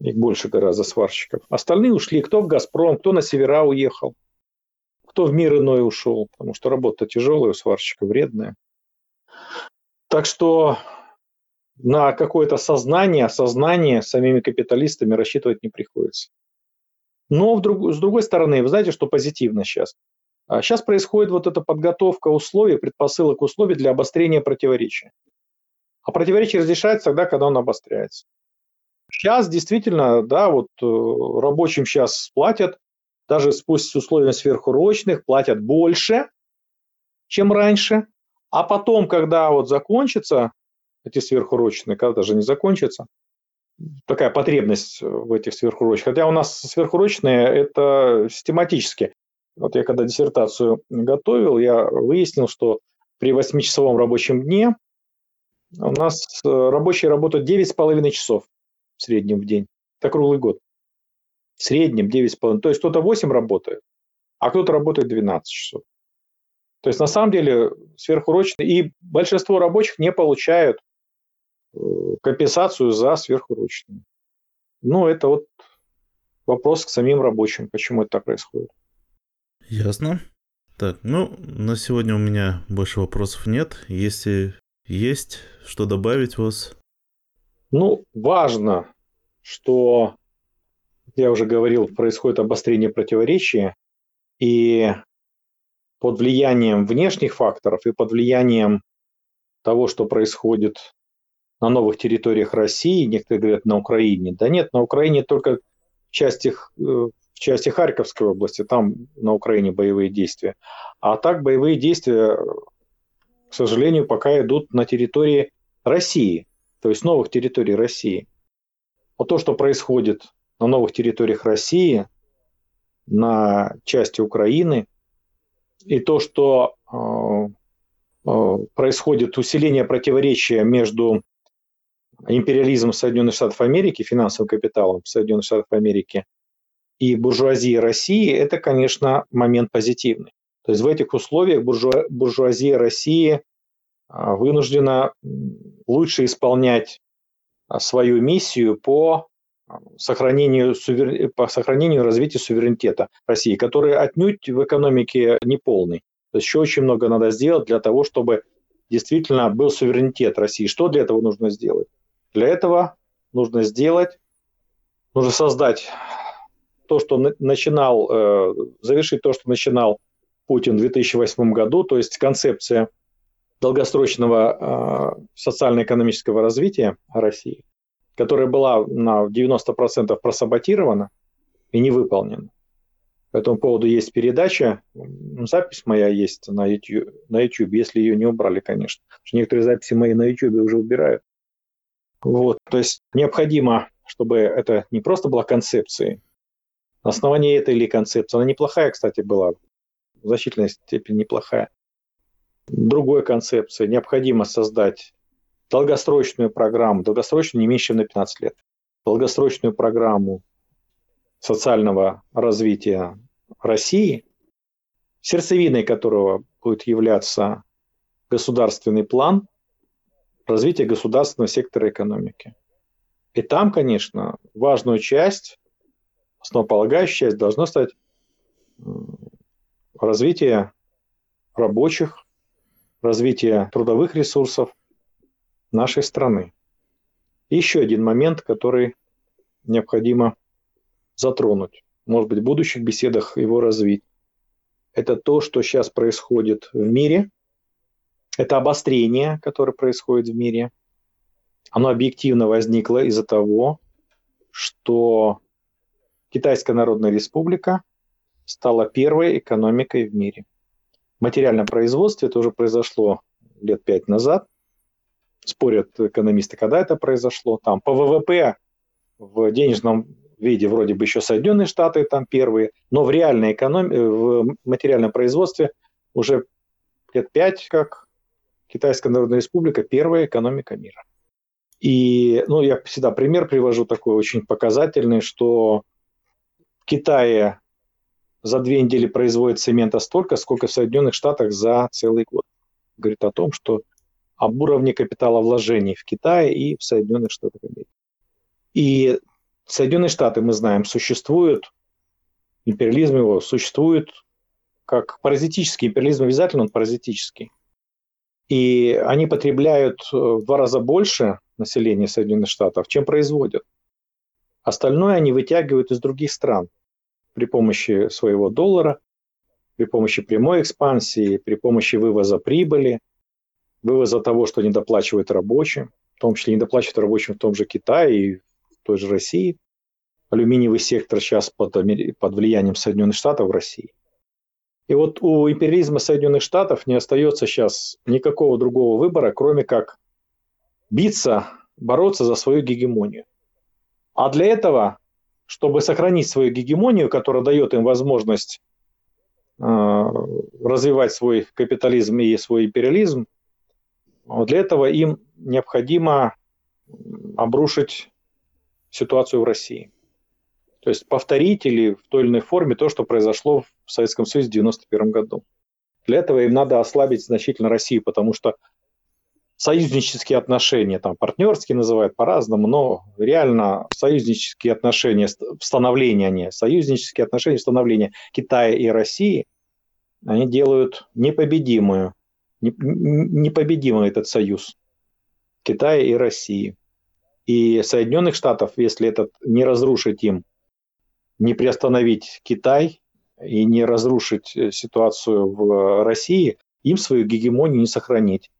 их больше гораздо сварщиков. Остальные ушли, кто в «Газпром», кто на севера уехал, кто в мир иной ушел, потому что работа тяжелая у сварщика, вредная. Так что на какое-то сознание, осознание самими капиталистами рассчитывать не приходится. Но с другой стороны, вы знаете, что позитивно сейчас? Сейчас а происходит вот эта подготовка условий, предпосылок условий для обострения противоречия. А противоречие разрешается тогда, когда он обостряется. Сейчас действительно, да, вот э, рабочим сейчас платят, даже спустя с условиями сверхурочных, платят больше, чем раньше. А потом, когда вот закончатся эти сверхурочные, когда же не закончатся, такая потребность в этих сверхурочных. Хотя у нас сверхурочные это систематически. Вот я когда диссертацию готовил, я выяснил, что при 8-часовом рабочем дне у нас э, рабочие работают 9,5 часов в среднем в день. Это круглый год. В среднем 9,5. То есть кто-то 8 работает, а кто-то работает 12 часов. То есть на самом деле сверхурочные. И большинство рабочих не получают компенсацию за сверхурочные. Ну, это вот вопрос к самим рабочим, почему это так происходит. Ясно. Так, ну, на сегодня у меня больше вопросов нет. Если есть что добавить у вас? Ну, важно, что, я уже говорил, происходит обострение противоречия, и под влиянием внешних факторов и под влиянием того, что происходит на новых территориях России, некоторые говорят на Украине. Да нет, на Украине только в части, э, в части Харьковской области, там на Украине боевые действия. А так боевые действия к сожалению, пока идут на территории России, то есть новых территорий России. Вот то, что происходит на новых территориях России, на части Украины, и то, что э, э, происходит усиление противоречия между империализмом Соединенных Штатов Америки, финансовым капиталом Соединенных Штатов Америки и буржуазией России, это, конечно, момент позитивный. То есть в этих условиях буржуа, буржуазия России а, вынуждена лучше исполнять а, свою миссию по сохранению, по сохранению и развитию суверенитета России, который отнюдь в экономике не полный. То есть еще очень много надо сделать для того, чтобы действительно был суверенитет России. Что для этого нужно сделать? Для этого нужно сделать, нужно создать то, что начинал, э, завершить то, что начинал Путин в 2008 году, то есть концепция долгосрочного э, социально-экономического развития России, которая была на 90% просаботирована и не выполнена. По этому поводу есть передача, запись моя есть на YouTube, на YouTube если ее не убрали, конечно. Потому что некоторые записи мои на YouTube уже убирают. Вот, то есть необходимо, чтобы это не просто была концепцией, на основании этой или концепции, она неплохая, кстати, была, в значительной степени неплохая. Другой концепции. Необходимо создать долгосрочную программу, долгосрочную не меньше, чем на 15 лет, долгосрочную программу социального развития России, сердцевиной которого будет являться государственный план развития государственного сектора экономики. И там, конечно, важную часть, основополагающая часть должно стать развитие рабочих, развития трудовых ресурсов нашей страны. Еще один момент, который необходимо затронуть, может быть, в будущих беседах его развить. Это то, что сейчас происходит в мире. Это обострение, которое происходит в мире. Оно объективно возникло из-за того, что Китайская Народная Республика стала первой экономикой в мире. В материальном производстве это уже произошло лет пять назад. Спорят экономисты, когда это произошло. Там по ВВП в денежном виде вроде бы еще Соединенные Штаты там первые, но в реальной экономии, в материальном производстве уже лет пять, как Китайская Народная Республика первая экономика мира. И ну, я всегда пример привожу такой очень показательный, что в Китае за две недели производит цемента столько, сколько в Соединенных Штатах за целый год. Говорит о том, что об уровне капитала вложений в Китае и в Соединенных Штатах Америки. И Соединенные Штаты, мы знаем, существуют, империализм его существует как паразитический. Империализм обязательно он паразитический. И они потребляют э, в два раза больше населения Соединенных Штатов, чем производят. Остальное они вытягивают из других стран при помощи своего доллара, при помощи прямой экспансии, при помощи вывоза прибыли, вывоза того, что недоплачивают рабочим, в том числе недоплачивают рабочим в том же Китае и в той же России. Алюминиевый сектор сейчас под, под влиянием Соединенных Штатов в России. И вот у империализма Соединенных Штатов не остается сейчас никакого другого выбора, кроме как биться, бороться за свою гегемонию. А для этого, чтобы сохранить свою гегемонию, которая дает им возможность э, развивать свой капитализм и свой империализм, для этого им необходимо обрушить ситуацию в России. То есть повторить или в той или иной форме то, что произошло в Советском Союзе в 1991 году. Для этого им надо ослабить значительно Россию, потому что союзнические отношения, там партнерские называют по-разному, но реально союзнические отношения, становления они, союзнические отношения, становления Китая и России, они делают непобедимую, непобедимый этот союз Китая и России. И Соединенных Штатов, если этот не разрушить им, не приостановить Китай и не разрушить э, ситуацию в России, им свою гегемонию не сохранить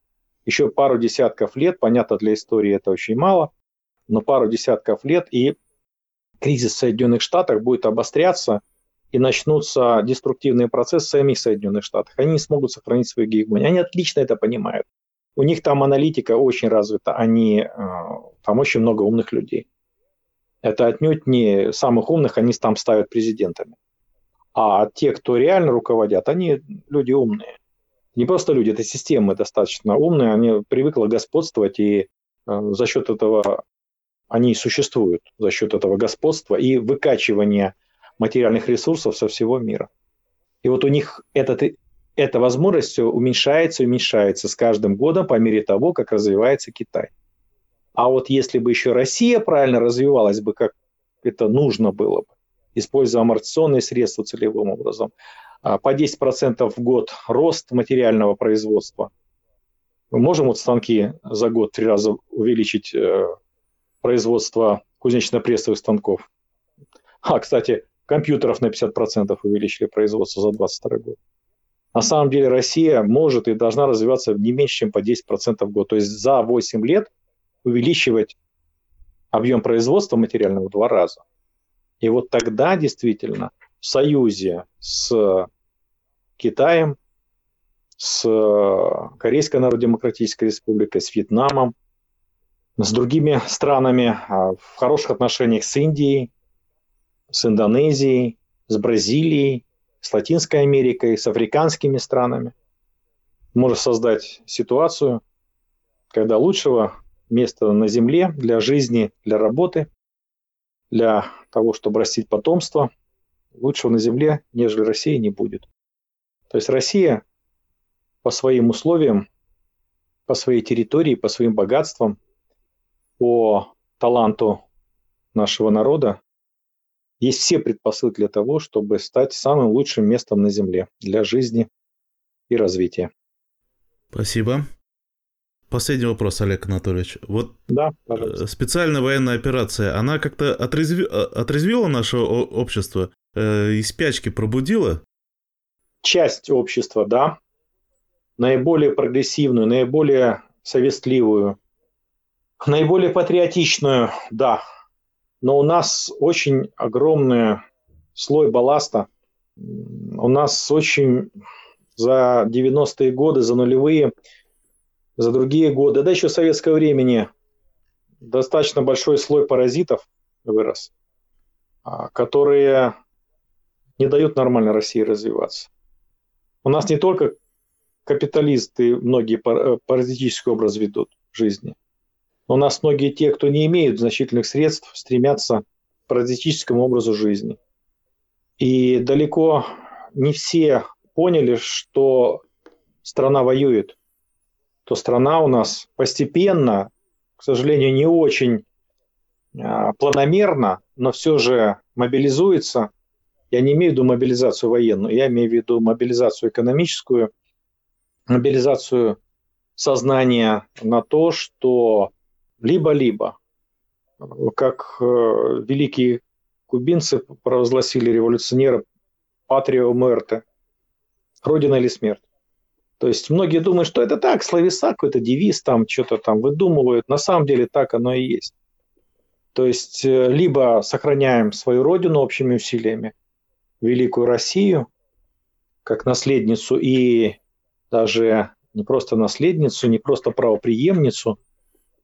еще пару десятков лет, понятно, для истории это очень мало, но пару десятков лет, и кризис в Соединенных Штатах будет обостряться, и начнутся деструктивные процессы в самих Соединенных Штатах. Они не смогут сохранить свою гегемонию. Они отлично это понимают. У них там аналитика очень развита, они, э, там очень много умных людей. Это отнюдь не самых умных, они там ставят президентами. А те, кто реально руководят, они люди умные не просто люди, это системы достаточно умные, они привыкли господствовать, и э, за счет этого они существуют, за счет этого господства и выкачивания материальных ресурсов со всего мира. И вот у них этот, эта возможность все уменьшается и уменьшается с каждым годом по мере того, как развивается Китай. А вот если бы еще Россия правильно развивалась бы, как это нужно было бы, используя амортизационные средства целевым образом, а, по 10% в год рост материального производства. Мы можем вот станки за год три раза увеличить э, производство кузнечно-прессовых станков. А, кстати, компьютеров на 50% увеличили производство за 22 год. На самом деле Россия может и должна развиваться не меньше, чем по 10% в год. То есть за 8 лет увеличивать объем производства материального в два раза. И вот тогда действительно в союзе с Китаем, с Корейской Народно-Демократической Республикой, с Вьетнамом, с другими странами, а, в хороших отношениях с Индией, с Индонезией, с Бразилией, с Латинской Америкой, с африканскими странами. Может создать ситуацию, когда лучшего места на Земле для жизни, для работы, для того, чтобы растить потомство – лучшего на Земле, нежели России, не будет. То есть Россия по своим условиям, по своей территории, по своим богатствам, по таланту нашего народа, есть все предпосылки для того, чтобы стать самым лучшим местом на Земле для жизни, и развития. Спасибо. Последний вопрос, Олег Анатольевич. Вот да, э, пожалуйста. специальная военная операция, она как-то отрезви... Э, отрезвила наше общество, э, из спячки пробудила? Часть общества, да. Наиболее прогрессивную, наиболее совестливую, наиболее патриотичную, да. Но у нас очень огромный слой балласта. У нас очень за 90-е годы, за нулевые – за другие годы, да еще в советское времени достаточно большой слой паразитов вырос, а, которые не дают нормально России развиваться. У нас не только капиталисты многие э, паразитический образ ведут жизни. Но у нас многие те, кто не имеют значительных средств, стремятся к паразитическому образу жизни. И далеко не все поняли, что страна воюет – то страна у нас постепенно, к сожалению, не очень а, планомерно, но все же мобилизуется. Я не имею в виду мобилизацию военную, я имею в виду мобилизацию экономическую, мобилизацию сознания на то, что либо-либо, как э, великие кубинцы провозгласили революционеры «Патрио Мерте» – «Родина или смерть». То есть многие думают, что это так, словеса, какой-то девиз, там что-то там выдумывают. На самом деле так оно и есть. То есть э, либо сохраняем свою родину общими усилиями, великую Россию, как наследницу и даже не просто наследницу, не просто правоприемницу,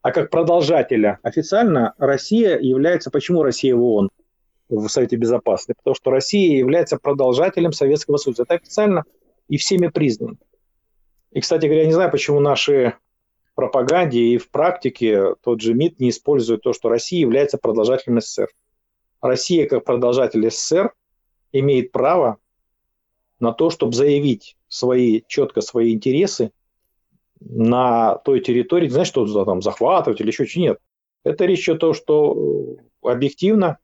а как продолжателя. Официально Россия является... Почему Россия в ООН, в Совете Безопасности? Потому что Россия является продолжателем Советского Союза. Это официально и всеми признано. И, кстати говоря, я не знаю, почему наши пропаганде и в практике тот же МИД не использует то, что Россия является продолжателем СССР. Россия, как продолжатель СССР, имеет право на то, чтобы заявить свои, четко свои интересы на той территории, знаешь, что там захватывать или еще что нет. Это речь о том, что э, объективно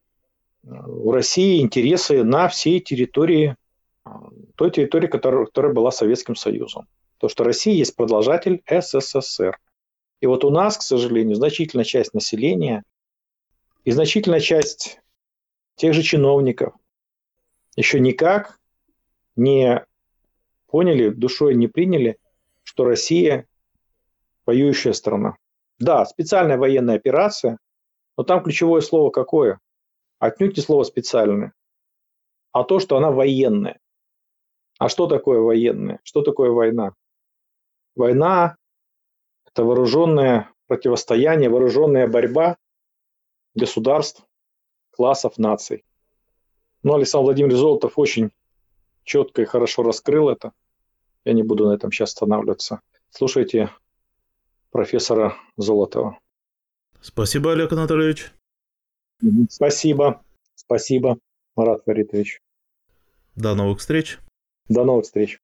э, у России интересы на всей территории, э, той территории, которая, которая была Советским Союзом то, что Россия есть продолжатель СССР. И вот у нас, к сожалению, значительная часть населения и значительная часть тех же чиновников еще никак не поняли, душой не приняли, что Россия воюющая страна. Да, специальная военная операция, но там ключевое слово какое? Отнюдь не слово специальное, а то, что она военная. А что такое военная? Что такое война? Война – это вооруженное противостояние, вооруженная борьба государств, классов, наций. Но Александр Владимирович Золотов очень четко и хорошо раскрыл это. Я не буду на этом сейчас останавливаться. Слушайте профессора Золотова. Спасибо, Олег Анатольевич. Спасибо. Спасибо, Марат Фаритович. До новых встреч. До новых встреч.